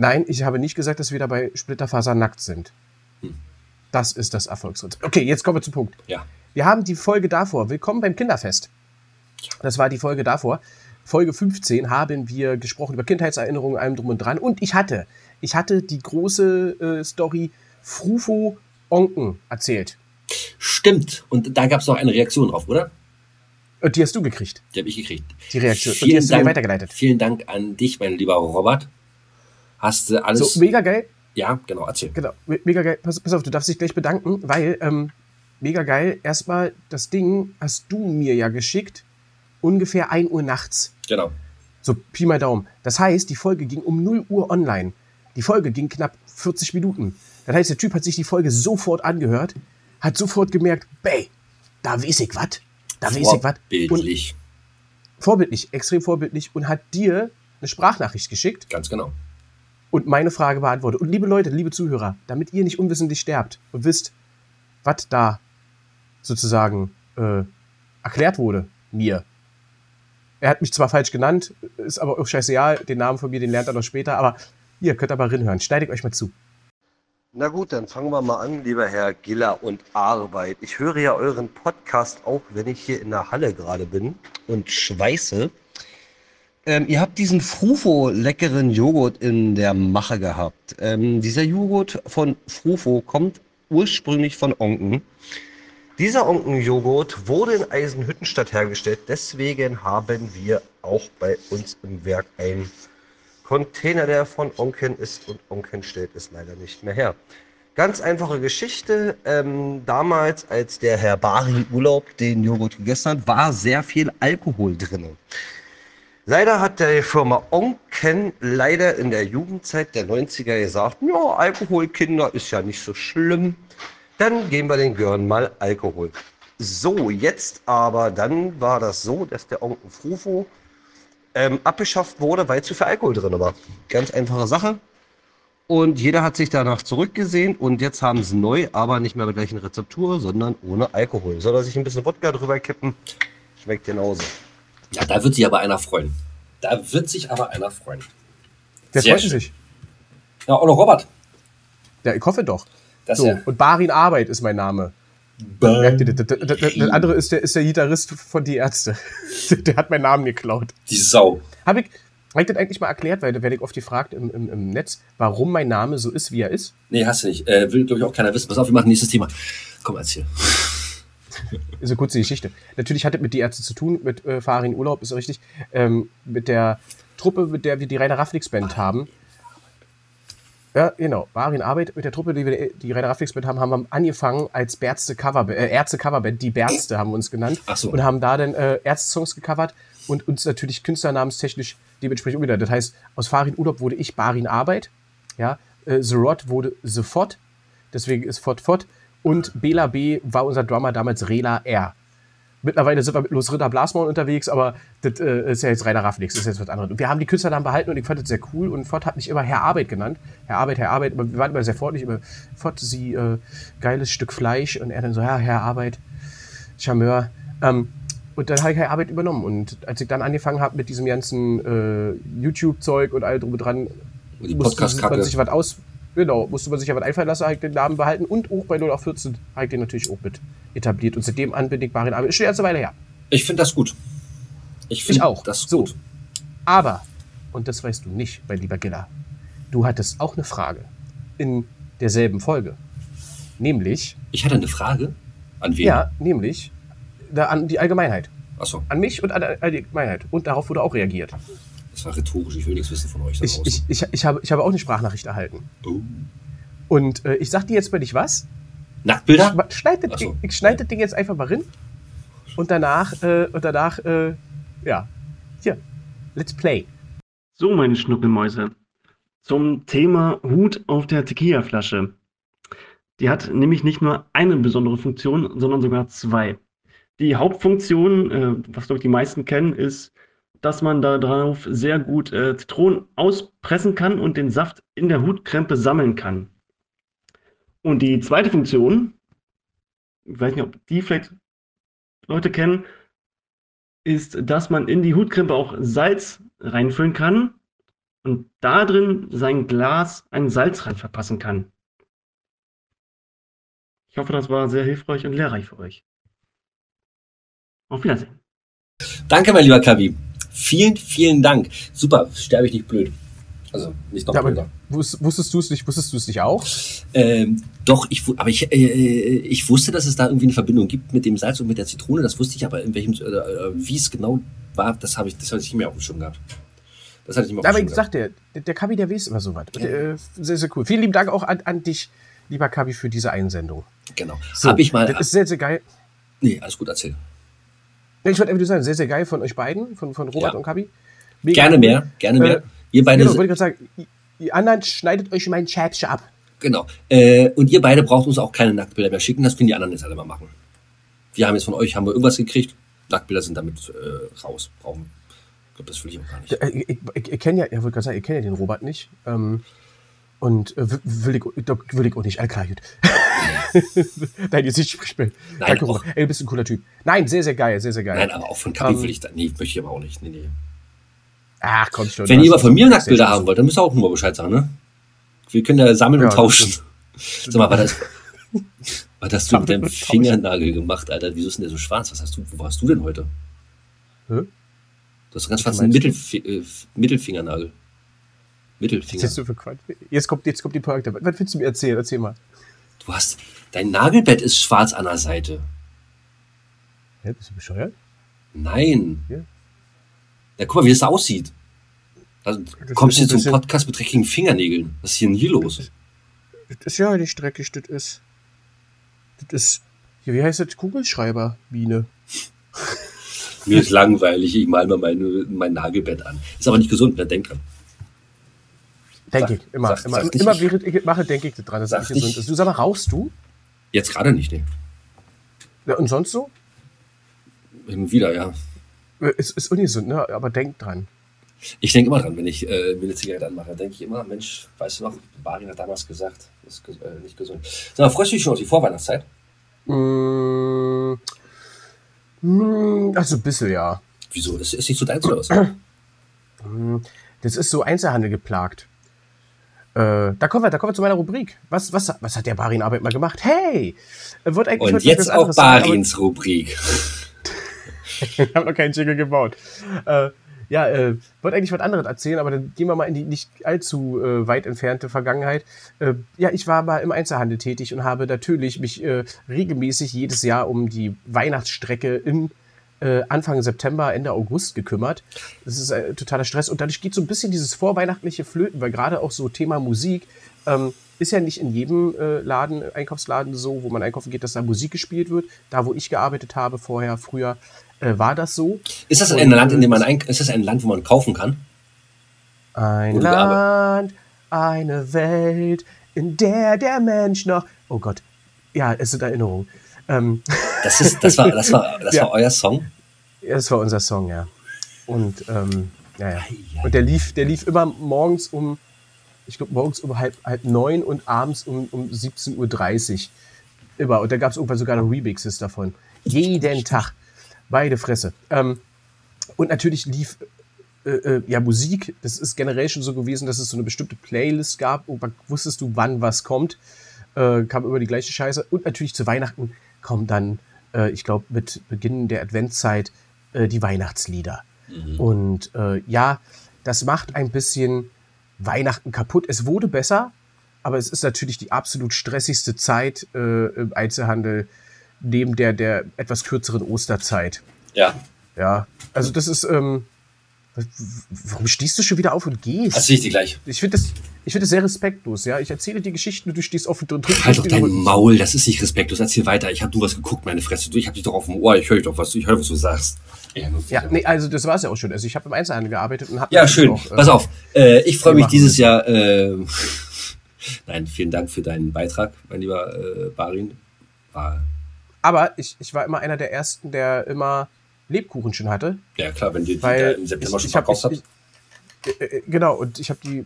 Nein, ich habe nicht gesagt, dass wir dabei Splitterfaser nackt sind. Hm. Das ist das Erfolgsrezept. Okay, jetzt kommen wir zum Punkt. Ja. Wir haben die Folge davor. Willkommen beim Kinderfest. Das war die Folge davor. Folge 15 haben wir gesprochen über Kindheitserinnerungen, allem drum und dran. Und ich hatte, ich hatte die große äh, Story Frufo Onken erzählt. Stimmt. Und da gab's noch eine Reaktion drauf, oder? Und die hast du gekriegt, Die habe ich gekriegt. die Reaktion. Und die Vielen hast du mir Dank, weitergeleitet. vielen Dank an dich, mein lieber Robert. Hast du alles. So, mega geil. ja, genau, erzähl. Genau, me- mega geil. Pass, pass auf, du darfst dich gleich bedanken, weil, ähm, mega geil, erstmal, das Ding hast du mir ja geschickt, ungefähr 1 Uhr nachts. Genau. So, Pi mal Daumen. Das heißt, die Folge ging um 0 Uhr online. Die Folge ging knapp 40 Minuten. Das heißt, der Typ hat sich die Folge sofort angehört, hat sofort gemerkt, bey, da weiß ich was. Da weiß ich was. Und Bildlich. vorbildlich, extrem vorbildlich und hat dir eine Sprachnachricht geschickt Ganz genau. Und meine Frage beantwortet. Und liebe Leute, liebe Zuhörer, damit ihr nicht unwissentlich sterbt und wisst, was da sozusagen äh, erklärt wurde, mir. Er hat mich zwar falsch genannt, ist aber auch scheißegal, den Namen von mir, den lernt er noch später, aber ihr könnt aber rinhören. Schneidet euch mal zu. Na gut, dann fangen wir mal an, lieber Herr Giller und Arbeit. Ich höre ja euren Podcast auch, wenn ich hier in der Halle gerade bin und schweiße. Ähm, ihr habt diesen Frufo leckeren Joghurt in der Mache gehabt. Ähm, dieser Joghurt von Frufo kommt ursprünglich von Onken. Dieser Onken-Joghurt wurde in Eisenhüttenstadt hergestellt. Deswegen haben wir auch bei uns im Werk einen Container, der von Onken ist und Onken stellt es leider nicht mehr her. Ganz einfache Geschichte. Ähm, damals, als der Herr Bari Urlaub den Joghurt gegessen hat, war sehr viel Alkohol drin. Leider hat der Firma Onken leider in der Jugendzeit der 90er gesagt, ja, Alkohol, Kinder, ist ja nicht so schlimm. Dann geben wir den Görn mal Alkohol. So, jetzt aber, dann war das so, dass der Onken Frufo ähm, abgeschafft wurde, weil zu viel Alkohol drin war. Ganz einfache Sache. Und jeder hat sich danach zurückgesehen und jetzt haben sie neu, aber nicht mehr mit gleichen Rezeptur, sondern ohne Alkohol. Soll er sich ein bisschen Wodka drüber kippen? Schmeckt genauso. Ja, da wird sich aber einer freuen. Da wird sich aber einer freuen. Der Sehr freut schön. sich. Ja, Ollo Robert. Ja, ich hoffe doch. Das So, ja. und Barin Arbeit ist mein Name. Merkt ihr, der, der, der, der andere ist der, ist der Gitarrist von Die Ärzte. Der hat meinen Namen geklaut. Die Sau. Habe ich, hab ich das eigentlich mal erklärt, weil da werde ich oft gefragt im, im, im Netz, warum mein Name so ist, wie er ist? Nee, hast du nicht. Äh, will, glaube ich, auch keiner wissen. Pass auf, wir machen nächstes Thema. Komm, erzähl. Eine kurze Geschichte. Natürlich hat es mit Die Ärzte zu tun, mit äh, Farin Urlaub, ist richtig. Ähm, mit der Truppe, mit der wir die Rainer Raffnix Band haben. Ja, genau. Farin Arbeit mit der Truppe, die wir die Rainer Raffnix Band haben, haben wir angefangen als Berzte Cover, äh, Ärzte Coverband, die Berzte haben wir uns genannt. Ach so. Und haben da dann äh, Ärzte-Songs gecovert und uns natürlich künstlernamenstechnisch dementsprechend umgedacht. Das heißt, aus Farin Urlaub wurde ich Barin Arbeit. Ja, äh, The Rod wurde The Fott. Deswegen ist Fott Fott. Und Bela B war unser Drummer damals Rela R. Mittlerweile sind wir mit Los Ritter Blasmorn unterwegs, aber das äh, ist ja jetzt Rainer Raffnix, das ist jetzt was anderes. Und wir haben die Künstlernamen behalten und ich fand das sehr cool. Und Fott hat mich immer Herr Arbeit genannt. Herr Arbeit, Herr Arbeit. Wir waren immer sehr freundlich. Immer, Fott, sie, äh, geiles Stück Fleisch. Und er dann so, ja, Herr Arbeit, Charmeur. Ähm, und dann habe ich Herr Arbeit übernommen. Und als ich dann angefangen habe mit diesem ganzen äh, YouTube-Zeug und all drum dran, musste man sich was aus. Genau, musste man sich ja was einfallen lassen, ich den Namen behalten und auch bei 0814 habe ich den natürlich auch mit etabliert. Und seitdem an bin ich Barin Arbeit. Ist schon eine ganze Weile her. Ich finde das gut. Ich Ich finde auch. das so. gut. Aber, und das weißt du nicht, mein lieber Giller, du hattest auch eine Frage in derselben Folge. Nämlich, Ich hatte eine Frage. An wen? ja, nämlich da an die Allgemeinheit. Achso, An mich und an die Allgemeinheit. Und darauf wurde auch reagiert. Das war rhetorisch. Ich will nichts wissen von euch da Ich, ich, ich, ich, habe, ich habe auch eine Sprachnachricht erhalten. oh. Und äh, ich sag dir jetzt mal nicht was. Nacktbilder? Ich schneide das, so. Ding- ich schneide das Ding jetzt einfach mal rein. Und danach, äh, und danach, äh, ja, hier, let's play. So, meine Schnuckelmäuse. Zum Thema Hut auf der Tequila-Flasche. Die hat nämlich nicht nur eine besondere Funktion, sondern sogar zwei. Die Hauptfunktion, äh, was glaube ich die meisten kennen, ist, dass man da drauf sehr gut äh, Zitronen auspressen kann und den Saft in der Hutkrempe sammeln kann. Und die zweite Funktion, ich weiß nicht, ob die vielleicht Leute kennen, ist, dass man in die Hutkrempe auch Salz reinfüllen kann und da drin sein Glas einen Salzrand verpassen kann. Ich hoffe, das war sehr hilfreich und lehrreich für euch. Auf Wiedersehen. Danke, mein lieber Kabi. Vielen, vielen Dank. Super, sterbe ich nicht blöd. Also, nicht noch Ja, blöder. aber wus- wusstest du es nicht, wusstest du es nicht auch? Ähm, doch, ich, aber ich, äh, ich wusste, dass es da irgendwie eine Verbindung gibt mit dem Salz und mit der Zitrone. Das wusste ich aber, in welchem, äh, äh, wie es genau war, das habe ich, das hatte ich auf dem Schirm gehabt. Das hatte ich mehr auf Aber dem ich Schirm sag dir, der, der Kabi, der weiß immer so was. Und, äh, sehr, sehr cool. Vielen lieben Dank auch an, an dich, lieber Kabi, für diese Einsendung. gehabt. Genau. So, Habe ich mal. Das ist sehr, sehr geil. nee, alles gut, erzähl. Ich wollte einfach nur sagen, sehr, sehr geil von euch beiden, von, von Robert Ja. und Kabi. Mega Gerne mehr, gerne mehr. Äh, ihr beide, Genau, wollte gerade sagen, ihr- anderen schneidet euch mein Schäbchen ab. genau. Äh, und ihr beide braucht uns auch keine Nacktbilder mehr schicken. Das können die anderen jetzt alle mal machen. Wir haben jetzt von euch haben wir irgendwas gekriegt. Nacktbilder sind damit äh, raus. Brauchen. Ich glaube, das will ich auch gar nicht. Äh, Ich, ich, ich, ich kenne ja, ich wollte gerade sagen, ihr kennt ja den Robert nicht. Ähm, und äh, will ich, will ich auch nicht. Gut. Nein, jetzt nicht sprechen. Nein, Danke, auch-. Ey, du bist ein cooler Typ. Nein, sehr, sehr geil, sehr, sehr geil. Nein, aber auch von Kabi Ähm, will ich da. Nee, möchte ich aber auch nicht. Nee, nee. Ach, komm schon. Wenn ihr aber von mir Nacktbilder haben wollt, dann müsst ihr auch nur Bescheid sagen, ne? Wir können ja sammeln Ja, und tauschen. Sag mal, war das, was hast du mit deinem. Fingernagel gemacht, Alter? Wieso ist denn der so schwarz? Was hast du, wo warst du denn heute? Hä? Du hast einen ganz schwarzen? Mittelfi äh, Mittelfingernagel. Was Mittelfinger. ist das für Quatsch? Jetzt kommt, jetzt kommt die Projekte. Was willst du mir erzählen? Erzähl mal. Du hast, dein Nagelbett ist schwarz an der Seite. Hä, bist du bescheuert? Nein. Ja. Ja, guck mal, wie es da aussieht. Also, Das kommst du zum Podcast mit dreckigen Fingernägeln? Was ist hier denn hier los? Das ist ja nicht dreckig, das ist. Das ist. Hier, wie heißt das? Kugelschreiber-Mine. Mir ist langweilig, ich mal mal meine, mein Nagelbett an. Ist aber nicht gesund, wer denkt dran. Denke ich. Immer, sag- immer, sag immer ich. während ich mache, denke ich dran, dass Sag nicht gesund ist. Du sag mal, rauchst du? Jetzt gerade nicht, ne? Ja, und sonst so? Hin und wieder, ja. Äh, Ist, ist ungesund, ne? Aber denk dran. Ich denke immer dran, wenn ich äh, mir eine Zigarette anmache, denke ich immer, Mensch, weißt du noch, Barin hat damals gesagt, das ist ges- äh, nicht gesund. Sag mal, freust du dich schon auf die Vorweihnachtszeit? Mm, mm, also ein bisschen, ja. Wieso? Das ist nicht so deins oder was? Mm, Das ist so Einzelhandel geplagt. Äh, da kommen wir, da kommen wir zu meiner Rubrik. Was, was, was hat der Barin Arbeit mal gemacht? Hey! Wird eigentlich Und jetzt auch Barins Rubrik. Ich habe noch keinen Jingle gebaut. Äh, ja, äh, wollte eigentlich was anderes erzählen, aber dann gehen wir mal in die nicht allzu äh, weit entfernte Vergangenheit. Äh, ja, ich war mal im Einzelhandel tätig und habe natürlich mich äh, regelmäßig jedes Jahr um die Weihnachtsstrecke im äh, Anfang September, Ende August gekümmert. Das ist äh, totaler Stress und dadurch geht so ein bisschen dieses vorweihnachtliche Flöten, weil gerade auch so Thema Musik ähm, ist ja nicht in jedem äh, Laden, Einkaufsladen so, wo man einkaufen geht, dass da Musik gespielt wird. Da, wo ich gearbeitet habe vorher, früher, äh, war das so. Ist das Und, ein Land, in dem man ein, ist das ein Land, wo man kaufen kann? Ein Land, eine Welt, in der der Mensch noch. Oh Gott. Ja, es sind Erinnerungen. Ähm, Das ist, das war, das war, das Ja. war euer Song. das war unser Song, ja. Und, ähm, ja, ja. Ei. Und der lief, der lief immer morgens um, ich glaube, morgens um halb, halb neun und abends um, um 17.30 Uhr. Immer. Und da gab es irgendwann sogar noch Remixes davon. Jeden Tag. Beide Fresse. Ähm, und natürlich lief äh, äh, ja Musik. Das ist generell schon so gewesen, dass es so eine bestimmte Playlist gab. Man wusstest du, wann was kommt. Äh, kam immer die gleiche Scheiße. Und natürlich zu Weihnachten kommen dann, äh, ich glaube, mit Beginn der Adventszeit äh, die Weihnachtslieder. Und äh, ja, das macht ein bisschen Weihnachten kaputt. Es wurde besser, aber es ist natürlich die absolut stressigste Zeit äh, im Einzelhandel neben der, der etwas kürzeren Osterzeit. Ja. Ja, also das ist, ähm, warum stehst du schon wieder auf und gehst? Das sehe ich dir gleich. ich finde das, ich finde das sehr respektlos, ja. Ich erzähle dir Geschichten du stehst auf und drückst Halt doch dein. Maul, das ist nicht respektlos. Erzähl weiter. Ich habe du was geguckt, meine Fresse. Du, ich habe dich doch auf dem Ohr. Ich höre doch was. Ich höre, was du sagst. Ja, Ja, nee, also das war es ja auch schon. Also ich habe im Einzelhandel gearbeitet und habe Ja, schön. Auch, äh, Pass auf. Äh, ich freue mich dieses Jahr. Äh, Nein, vielen Dank für deinen Beitrag, mein lieber äh, Barin. War, Aber ich, ich war immer einer der ersten, der immer Lebkuchen schon hatte. ja klar, wenn du die im September ich, schon ich verkauft hast. äh, äh, genau, und ich habe die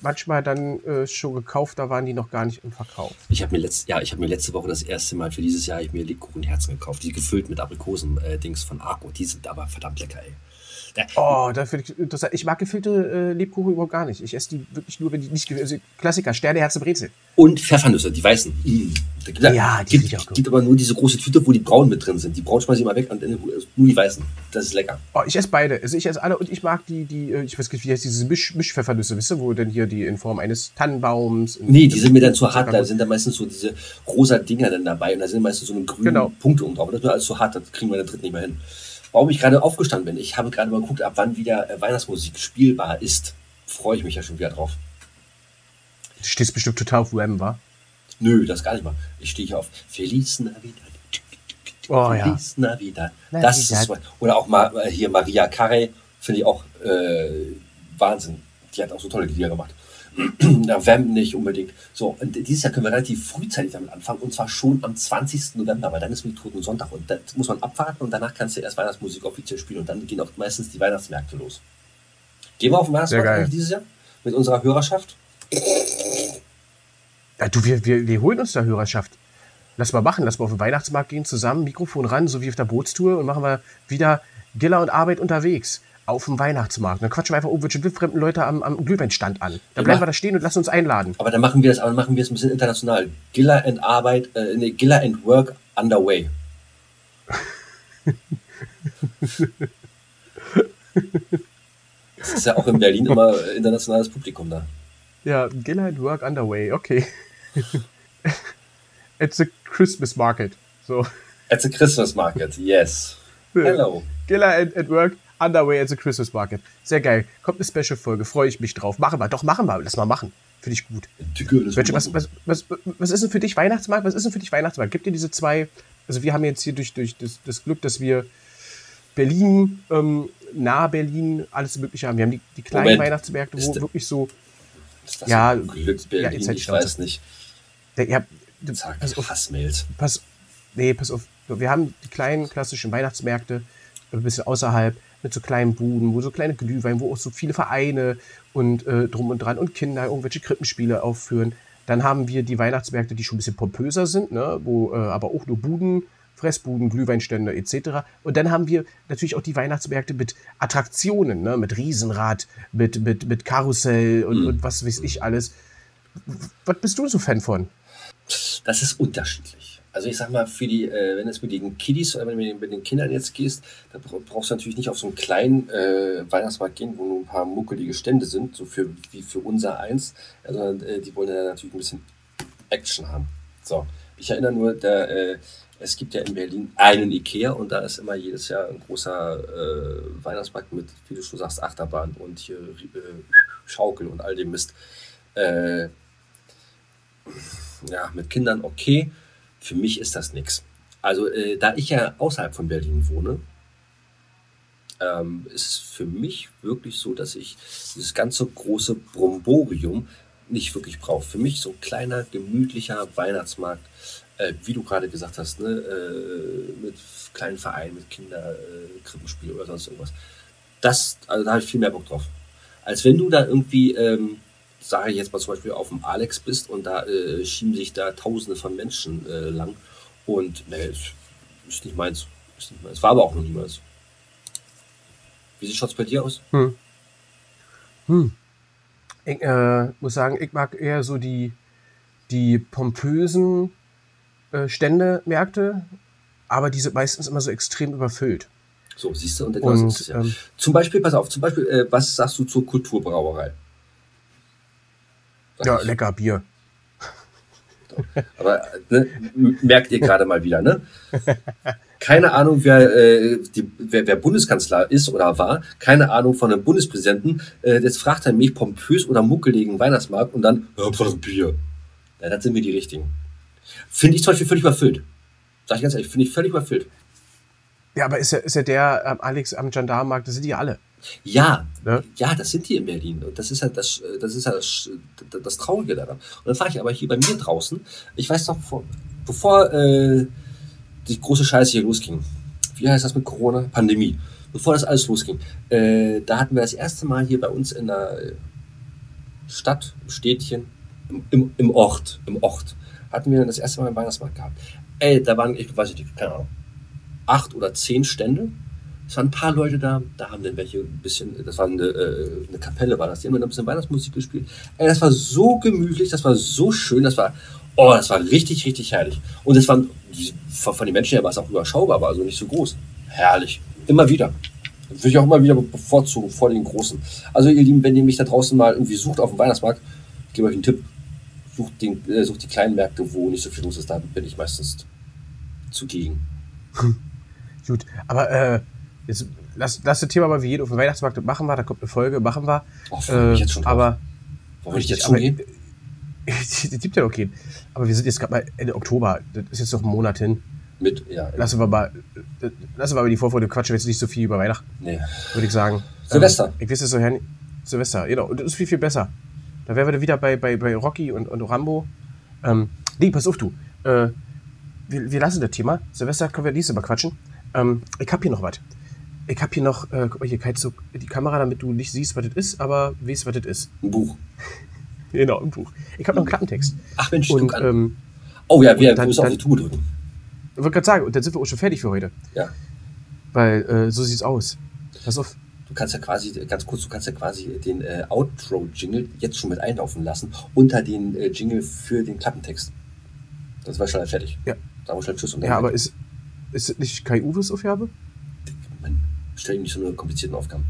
manchmal dann äh, schon gekauft, da waren die noch gar nicht im Verkauf. Ich habe mir, letzt, ja, hab mir letzte Woche das erste Mal für dieses Jahr ich mir Lebkuchenherzen gekauft. Die gefüllt mit Aprikosen-Dings von Arco. Die sind aber verdammt lecker, ey. Oh, da finde ich interessant. Ich mag gefüllte äh, Lebkuchen überhaupt gar nicht. Ich esse die wirklich nur, wenn die nicht also Klassiker, Sterneherze Brezel. Und Pfeffernüsse, die weißen. Mm. Da gibt, Ja, die gibt, auch gut. gibt aber nur diese große Tüte, wo die braunen mit drin sind. Die braunen schmeiße ich immer weg und dann nur die weißen. Das ist lecker. Oh, ich esse beide. Also ich esse alle und ich mag die, die, äh, ich weiß nicht, wie heißt diese Misch, Mischpfeffernüsse, wisst ihr, wo denn hier die in Form eines Tannenbaums. Nee, die sind mir dann zu hart. Da sind dann meistens so diese rosa Dinger dann dabei und da sind meistens so eine grüne Genau. Punkte oben drauf. Das ist mir alles zu hart, das kriegen wir in der dritten nicht mehr hin. Warum ich gerade aufgestanden bin, ich habe gerade mal geguckt, ab wann wieder äh, Weihnachtsmusik spielbar ist. Freue ich mich ja schon wieder drauf. Du stehst bestimmt total auf Wham, wa? Nö, das gar nicht mal. Ich stehe hier auf Feliz Navidad. Oh ja. Feliz Navidad. Navidad. Das ist oder auch mal äh, hier Maria Carey finde ich auch äh, Wahnsinn. Die hat auch so tolle Lieder gemacht. Wham nicht unbedingt. So, und dieses Jahr können wir relativ frühzeitig damit anfangen und zwar schon am 20. November, weil dann ist mit Toten Sonntag und das muss man abwarten und danach kannst du erst Weihnachtsmusik offiziell spielen und dann gehen auch meistens die Weihnachtsmärkte los. Gehen wir auf den Weihnachtsmarkt dieses Jahr mit unserer Hörerschaft? Ja, du, wir, wir, wir holen uns da Hörerschaft. Lass mal machen, lass mal auf den Weihnachtsmarkt gehen, zusammen, Mikrofon ran, so wie auf der Bootstour und machen wir wieder Giller und Arbeit unterwegs. Auf dem Weihnachtsmarkt. Dann quatschen wir einfach irgendwelche wildfremden Leute am, am Glühweinstand an. Dann bleiben wir da stehen und lassen uns einladen. Aber dann machen wir es, aber dann machen wir es ein bisschen international. Giller and Arbeit, äh, nee, Giller and Work underway. Das ist ja auch in Berlin immer äh, internationales Publikum da. Ja, Giller and Work Underway, okay. It's a Christmas Market. So. At the Christmas Market, yes. Hello. Giller and, and Work Underway at the Christmas Market. Sehr geil. Kommt eine Special-Folge, freue ich mich drauf. Machen wir, doch machen wir, lass mal machen. Finde ich gut. Welche, was, was, was, was ist denn für dich Weihnachtsmarkt? Was ist denn für dich Weihnachtsmarkt? Gibt dir diese zwei, also wir haben jetzt hier durch, durch das, das Glück, dass wir Berlin, ähm, nahe Berlin, alles Mögliche haben. Wir haben die, die kleinen Moment. Weihnachtsmärkte, wo Ist- wirklich so, Ist das Ja, ein Glück ja, jetzt halt ich Schnauze. weiß nicht. der, ja, Zack, pass auf, Hassmails. pass, nee, pass auf, wir haben die kleinen klassischen Weihnachtsmärkte, ein bisschen außerhalb, mit so kleinen Buden, wo so kleine Glühwein, wo auch so viele Vereine und äh, drum und dran und Kinder irgendwelche Krippenspiele aufführen. Dann haben wir die Weihnachtsmärkte, die schon ein bisschen pompöser sind, ne, wo äh, aber auch nur Buden, Fressbuden, Glühweinstände etc. Und dann haben wir natürlich auch die Weihnachtsmärkte mit Attraktionen, ne, mit Riesenrad, mit, mit, mit Karussell und, Mhm. und was weiß ich alles. Was bist du so Fan von? Das ist unterschiedlich. Also ich sag mal, für die, äh, wenn jetzt mit den Kiddies oder wenn du mit den Kindern jetzt gehst, da bra- brauchst du natürlich nicht auf so einen kleinen äh, Weihnachtsmarkt gehen, wo nur ein paar muckelige Stände sind, so für, wie für unser eins, sondern äh, die wollen ja natürlich ein bisschen Action haben. So, ich erinnere nur, da, äh, es gibt ja in Berlin einen Ikea und da ist immer jedes Jahr ein großer äh, Weihnachtsmarkt mit, wie du schon sagst, Achterbahn und hier äh, Schaukel und all dem Mist. Ja, mit Kindern okay. Für mich ist das nichts. Also, äh, da ich ja außerhalb von Berlin wohne, ähm, ist es für mich wirklich so, dass ich dieses ganze große Bromborium nicht wirklich brauche. Für mich so ein kleiner, gemütlicher Weihnachtsmarkt, äh, wie du gerade gesagt hast, ne, äh, mit kleinen Vereinen, mit Kinder, äh, oder sonst irgendwas. Das, also da habe ich viel mehr Bock drauf. Als wenn du da irgendwie, ähm, sage ich jetzt mal zum Beispiel auf dem Alex bist und da äh, schieben sich da Tausende von Menschen äh, lang und ne, ist, ist nicht meins. Ist nicht meins. War aber auch noch niemals. Wie sieht es bei dir aus? Hm. Hm. Ich äh, muss sagen, ich mag eher so die, die pompösen äh, Stände, Märkte, aber die sind meistens immer so extrem überfüllt. So, siehst du, und genau so ist es Und ja. ähm, Zum Beispiel, pass auf, zum Beispiel, äh, was sagst du zur Kulturbrauerei? Ja, lecker Bier. Aber ne, merkt ihr gerade mal wieder, ne? Keine Ahnung, wer, äh, die, wer, wer Bundeskanzler ist oder war, keine Ahnung von einem Bundespräsidenten. Äh, jetzt fragt er mich pompös oder muckeligen Weihnachtsmarkt und dann, ja, Hauptsache Bier. Ja, dann sind wir die Richtigen. Finde ich zum Beispiel völlig überfüllt. Sag ich ganz ehrlich, finde ich völlig überfüllt. Ja, aber ist ja, ist ja der ähm, Alex am Gendarmenmarkt, das sind die alle. Ja, Ne? ja, das sind die in Berlin. Und das ist ja das, äh, das, ist ja das, das, das Traurige daran. Und dann fahre ich aber hier bei mir draußen. Ich weiß noch, vor, bevor äh, die große Scheiße hier losging, wie heißt das mit Corona? Pandemie. Bevor das alles losging, äh, da hatten wir das erste Mal hier bei uns in der äh, Stadt, im Städtchen, im, im, im Ort, im Ort, hatten wir das erste Mal einen Weihnachtsmarkt gehabt. Ey, da waren, ich weiß nicht, keine Ahnung, acht oder zehn Stände. Es waren ein paar Leute da, da haben dann welche ein bisschen, das war eine, äh, eine Kapelle, war das, die haben dann ein bisschen Weihnachtsmusik gespielt. Ey, das war so gemütlich, das war so schön, das war, oh, das war richtig, richtig herrlich. Und es waren, von, von den Menschen her war es auch überschaubar, aber also nicht so groß. Herrlich. Immer wieder. Würde ich auch immer wieder bevorzugen vor den Großen. Also ihr Lieben, wenn ihr mich da draußen mal irgendwie sucht auf dem Weihnachtsmarkt, ich gebe euch einen Tipp. Sucht, den, äh, sucht die kleinen Märkte, wo nicht so viel los ist, da bin ich meistens zugegen. Gut, aber äh, jetzt lass, lass das Thema mal wie jeden auf dem Weihnachtsmarkt machen wir, da kommt eine Folge, machen wir. Oh, Äh, jetzt schon drauf. aber wir nicht jetzt schon gehen? Es gibt ja noch keinen. Aber wir sind jetzt gerade mal Ende Oktober. Das ist jetzt noch ein Monat hin. Mit, ja. Lassen wir mal, lassen wir mal die Vorfreude quatschen wir jetzt nicht so viel über Weihnachten, Nee. würde ich sagen. Silvester. Ähm, ich weiß es so, Herrn. Silvester, genau. Und das ist viel, viel besser. Da wären wir dann wieder bei, bei, bei Rocky und, und Rambo. Ähm, nee, pass auf, du. Äh, wir, wir lassen das Thema. Silvester können wir nächstes Mal quatschen. Ähm, ich hab hier noch was. Ich hab hier noch, äh, guck mal hier, Kai, so die Kamera, damit du nicht siehst, was das ist, aber weißt, was das ist. Ein Buch. Genau, im Buch. Ich habe noch einen Klappentext. Ach Mensch, Und an. ähm, oh ja, wir dann- müssen auf die dann- Tube drücken. ich wollte gerade sagen, und dann sind wir auch schon fertig für heute. Ja. Weil äh, so sieht's aus. Pass auf. Du kannst ja quasi, ganz kurz, du kannst ja quasi den äh, Outro-Jingle jetzt schon mit einlaufen lassen, unter den äh, Jingle für den Klappentext. Das war schon fertig. Ja. Sagen wir schnell Tschüss und dann Ja, aber ist, ist es nicht Kai Uwes Aufgabe? Man, stell ihm nicht so eine komplizierten Aufgaben.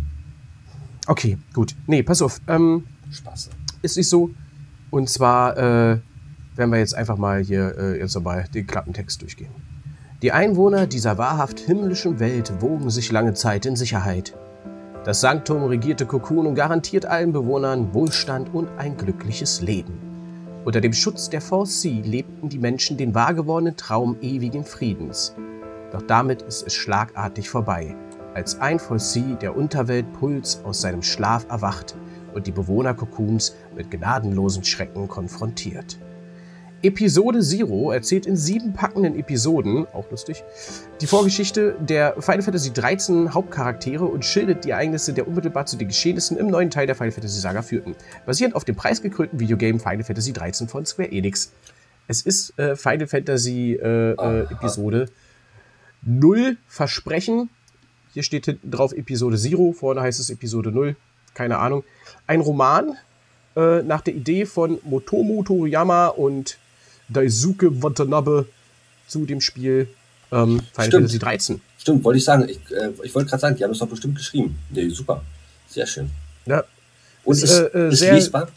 Okay, gut. Nee, pass auf. Ähm, Spaß. ist nicht so. Und zwar äh, werden wir jetzt einfach mal hier äh, jetzt mal den Klappentext durchgehen. Die Einwohner dieser wahrhaft himmlischen Welt wogen sich lange Zeit in Sicherheit. Das Sanktum regierte Cocoon und garantiert allen Bewohnern Wohlstand und ein glückliches Leben. Unter dem Schutz der 4C lebten die Menschen den wahrgewordenen Traum ewigen Friedens. Doch damit ist es schlagartig vorbei, als ein 4C der Unterwelt Puls aus seinem Schlaf erwacht und die Bewohner Cocoons mit gnadenlosen Schrecken konfrontiert. Episode Zero erzählt in sieben packenden Episoden, auch lustig, die Vorgeschichte der Final Fantasy XIII Hauptcharaktere und schildert die Ereignisse, der unmittelbar zu den Geschehnissen im neuen Teil der Final Fantasy Saga führten, basierend auf dem preisgekrönten Videogame Final Fantasy XIII von Square Enix. Es ist äh, Final Fantasy äh, äh, Episode 0 Versprechen. Hier steht hinten drauf Episode Zero, vorne heißt es Episode 0, keine Ahnung. Ein Roman äh, nach der Idee von Motomu Toriyama und Daisuke Watanabe zu dem Spiel ähm, Final Stimmt. Fantasy 13. Stimmt, wollte ich sagen. Ich, äh, ich wollte gerade sagen, die haben es doch bestimmt geschrieben. Nee, super. Sehr schön. Ja. Und Ist, ist, äh, äh, ist sehr- lesbar?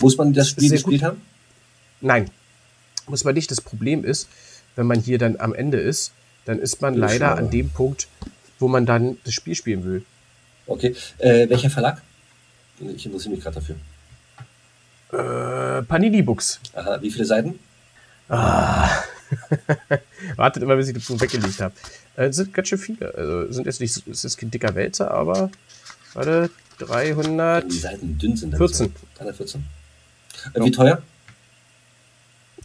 Muss man das Spiel gespielt gut. haben? Nein, muss man nicht. Das Problem ist, wenn man hier dann am Ende ist, dann ist man leider an dem Punkt, wo man dann das Spiel spielen will. Okay. Äh, welcher Verlag? Ich interessiere mich gerade dafür. Äh, Panini Books. Aha, wie viele Seiten? Ah. Wartet immer, bis ich das Buch weggelegt habe. Äh, es sind ganz schön viele. Also sind jetzt nicht, so- es ist kein dicker Wälzer, aber warte, 300. Wenn die Seiten dünn sind. dann 14. so. 314. Äh, wie teuer?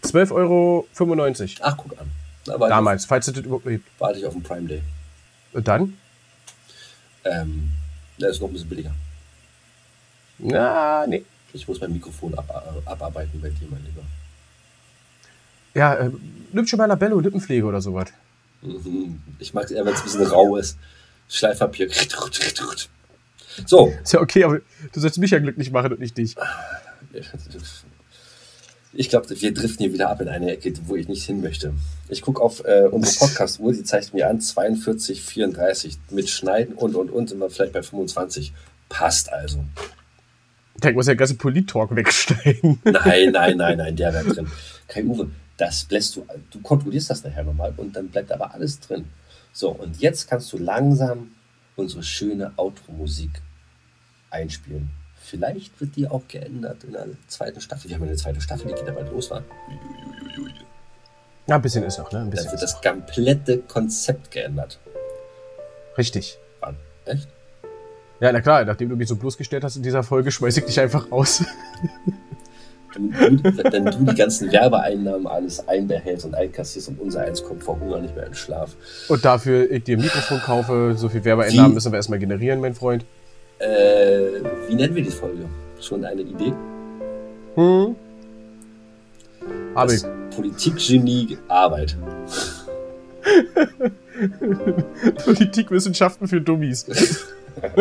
12,95 Euro. Ach, guck an. Da Damals, falls es das überhaupt gibt. Ich, warte ich auf den Prime Day. Und dann? Ähm, der ist noch ein bisschen billiger. Na, nee. Ich muss mein Mikrofon ab, äh, abarbeiten bei dir, mein Lieber. Ja, äh, nimm schon mal Labello Lippenpflege oder sowas. Mhm. Ich mag es eher, wenn es ein bisschen rau ist. Schleifpapier. So, Ist ja okay, aber du sollst mich ja glücklich machen und nicht dich. Ich glaube, wir driften hier wieder ab in eine Ecke, wo ich nicht hin möchte. Ich gucke auf äh, unsere Podcast-Uhr, die zeigt mir an 42, 34. Mit Schneiden und und und sind wir vielleicht bei 25. Passt also. Ich muss ja den ganzen Polit-Talk wegsteigen. Nein, nein, nein, nein, der bleibt drin. Kai Uwe, das lässt du, du kontrollierst das nachher nochmal und dann bleibt aber alles drin. So, und jetzt kannst du langsam unsere schöne Outro-Musik einspielen. Vielleicht wird die auch geändert in der zweiten Staffel. Wir haben eine zweite Staffel, die geht ja bald los, war. Ja, ein bisschen ist noch, ne? Ein Dann bisschen wird ist das komplette Konzept geändert. Richtig. Wann? Echt? Ja, na klar, nachdem du mich so bloßgestellt hast in dieser Folge, schmeiß ich dich einfach raus. Wenn du, wenn du die ganzen Werbeeinnahmen alles einbehältst und einkassierst und unser eins kommt vor Hunger nicht mehr in Schlaf. Und dafür ich dir ein Mikrofon kaufe, so viel Werbeeinnahmen Wie? müssen wir erstmal generieren, mein Freund. Äh, wie nennen wir die Folge? Schon eine Idee? Hm? Aber Das Politikgenie Arbeit. Politikwissenschaften für Dummies.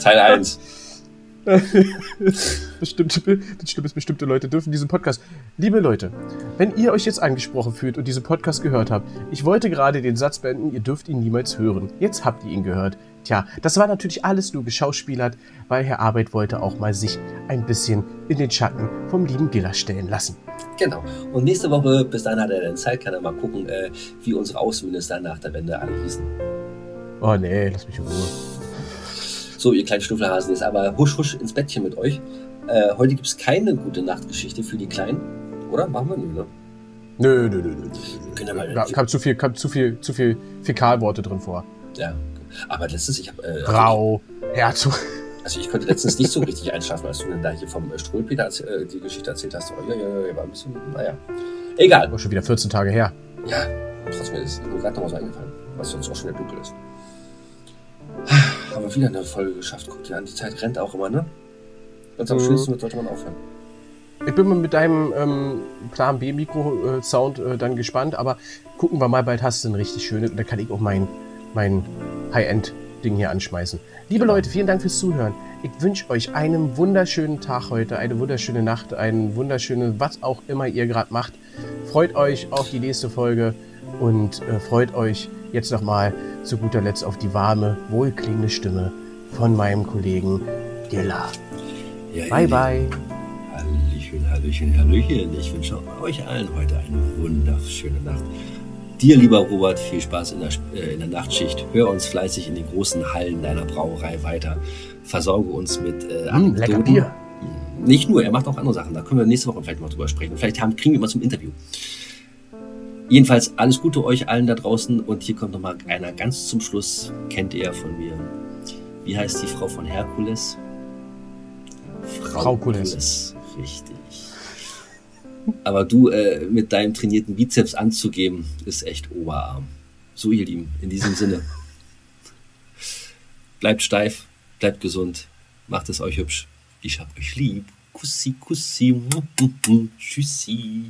Teil 1. Bestimmte, das ist, bestimmte Leute dürfen diesen Podcast. Liebe Leute, wenn ihr euch jetzt angesprochen fühlt und diesen Podcast gehört habt, ich wollte gerade den Satz beenden, ihr dürft ihn niemals hören. Jetzt habt ihr ihn gehört. Tja, das war natürlich alles nur geschauspielert, weil Herr Arbeit wollte auch mal sich ein bisschen in den Schatten vom lieben Giller stellen lassen. Genau. Und nächste Woche, bis dahin hat er dann Zeit, kann er mal gucken, äh, wie unsere Außenminister nach der Wende alle hießen. Oh nee, lass mich in Ruhe. So, ihr kleinen Schnuffelhasen, jetzt aber husch husch ins Bettchen mit euch. Äh, heute gibt es keine gute Nachtgeschichte für die Kleinen. Oder? Machen wir? Nö, ne? Nö, nö, nö, nö. Wir können mal. Ja, kam zu viel, kam zu viel, zu viel Fäkalworte drin vor. Ja. Aber letztens, ich habe. Äh, Rau, Herzog. Also ich konnte letztens nicht so richtig einschlafen, als du dann da hier vom äh, Strohpeter erzäh- äh, die Geschichte erzählt hast. Oh, ja, ja, ja, war ein bisschen, naja. Egal. War schon wieder 14 Tage her. Ja, trotzdem ist mir gerade noch so eingefallen, was sonst auch schon wieder dunkel ist. Haben wir wieder eine Folge geschafft. Guck dir an, die Zeit rennt auch immer, ne? Es am Mhm. schönsten wird, sollte man aufhören. Ich bin mal mit deinem ähm, Plan B Mikro äh, Sound äh, dann gespannt, aber gucken wir mal, bald hast du ein richtig schönes und dann kann ich auch mein, mein High-End Ding hier anschmeißen. Liebe. Leute, vielen Dank fürs Zuhören. Ich wünsche euch einen wunderschönen Tag heute, eine wunderschöne Nacht, einen wunderschönen, was auch immer ihr gerade macht. Freut euch auf die nächste Folge und äh, freut euch jetzt nochmal zu guter Letzt auf die warme, wohlklingende Stimme von meinem Kollegen Gilla. Ja, Bye, bye. Hallöchen, Hallöchen, Hallöchen. Ich wünsche euch allen heute eine wunderschöne Nacht. Dir, lieber Robert, viel Spaß in der, äh, in der Nachtschicht. Hör uns fleißig in den großen Hallen deiner Brauerei weiter. Versorge uns mit äh, Hm, lecker. Bier. Nicht nur, er macht auch andere Sachen. Da können wir nächste Woche vielleicht noch drüber sprechen. Vielleicht haben, kriegen wir mal zum Interview. Jedenfalls alles Gute euch allen da draußen. Und hier kommt noch mal einer ganz zum Schluss. Kennt ihr von mir. Wie heißt die Frau von Herkules? Frau Kules. Richtig. Aber du äh, mit deinem trainierten Bizeps anzugeben, ist echt Oberarm. So, ihr Lieben, in diesem Sinne. Bleibt steif, bleibt gesund, macht es euch hübsch. Ich hab euch lieb. Kussi, kussi. Tschüssi.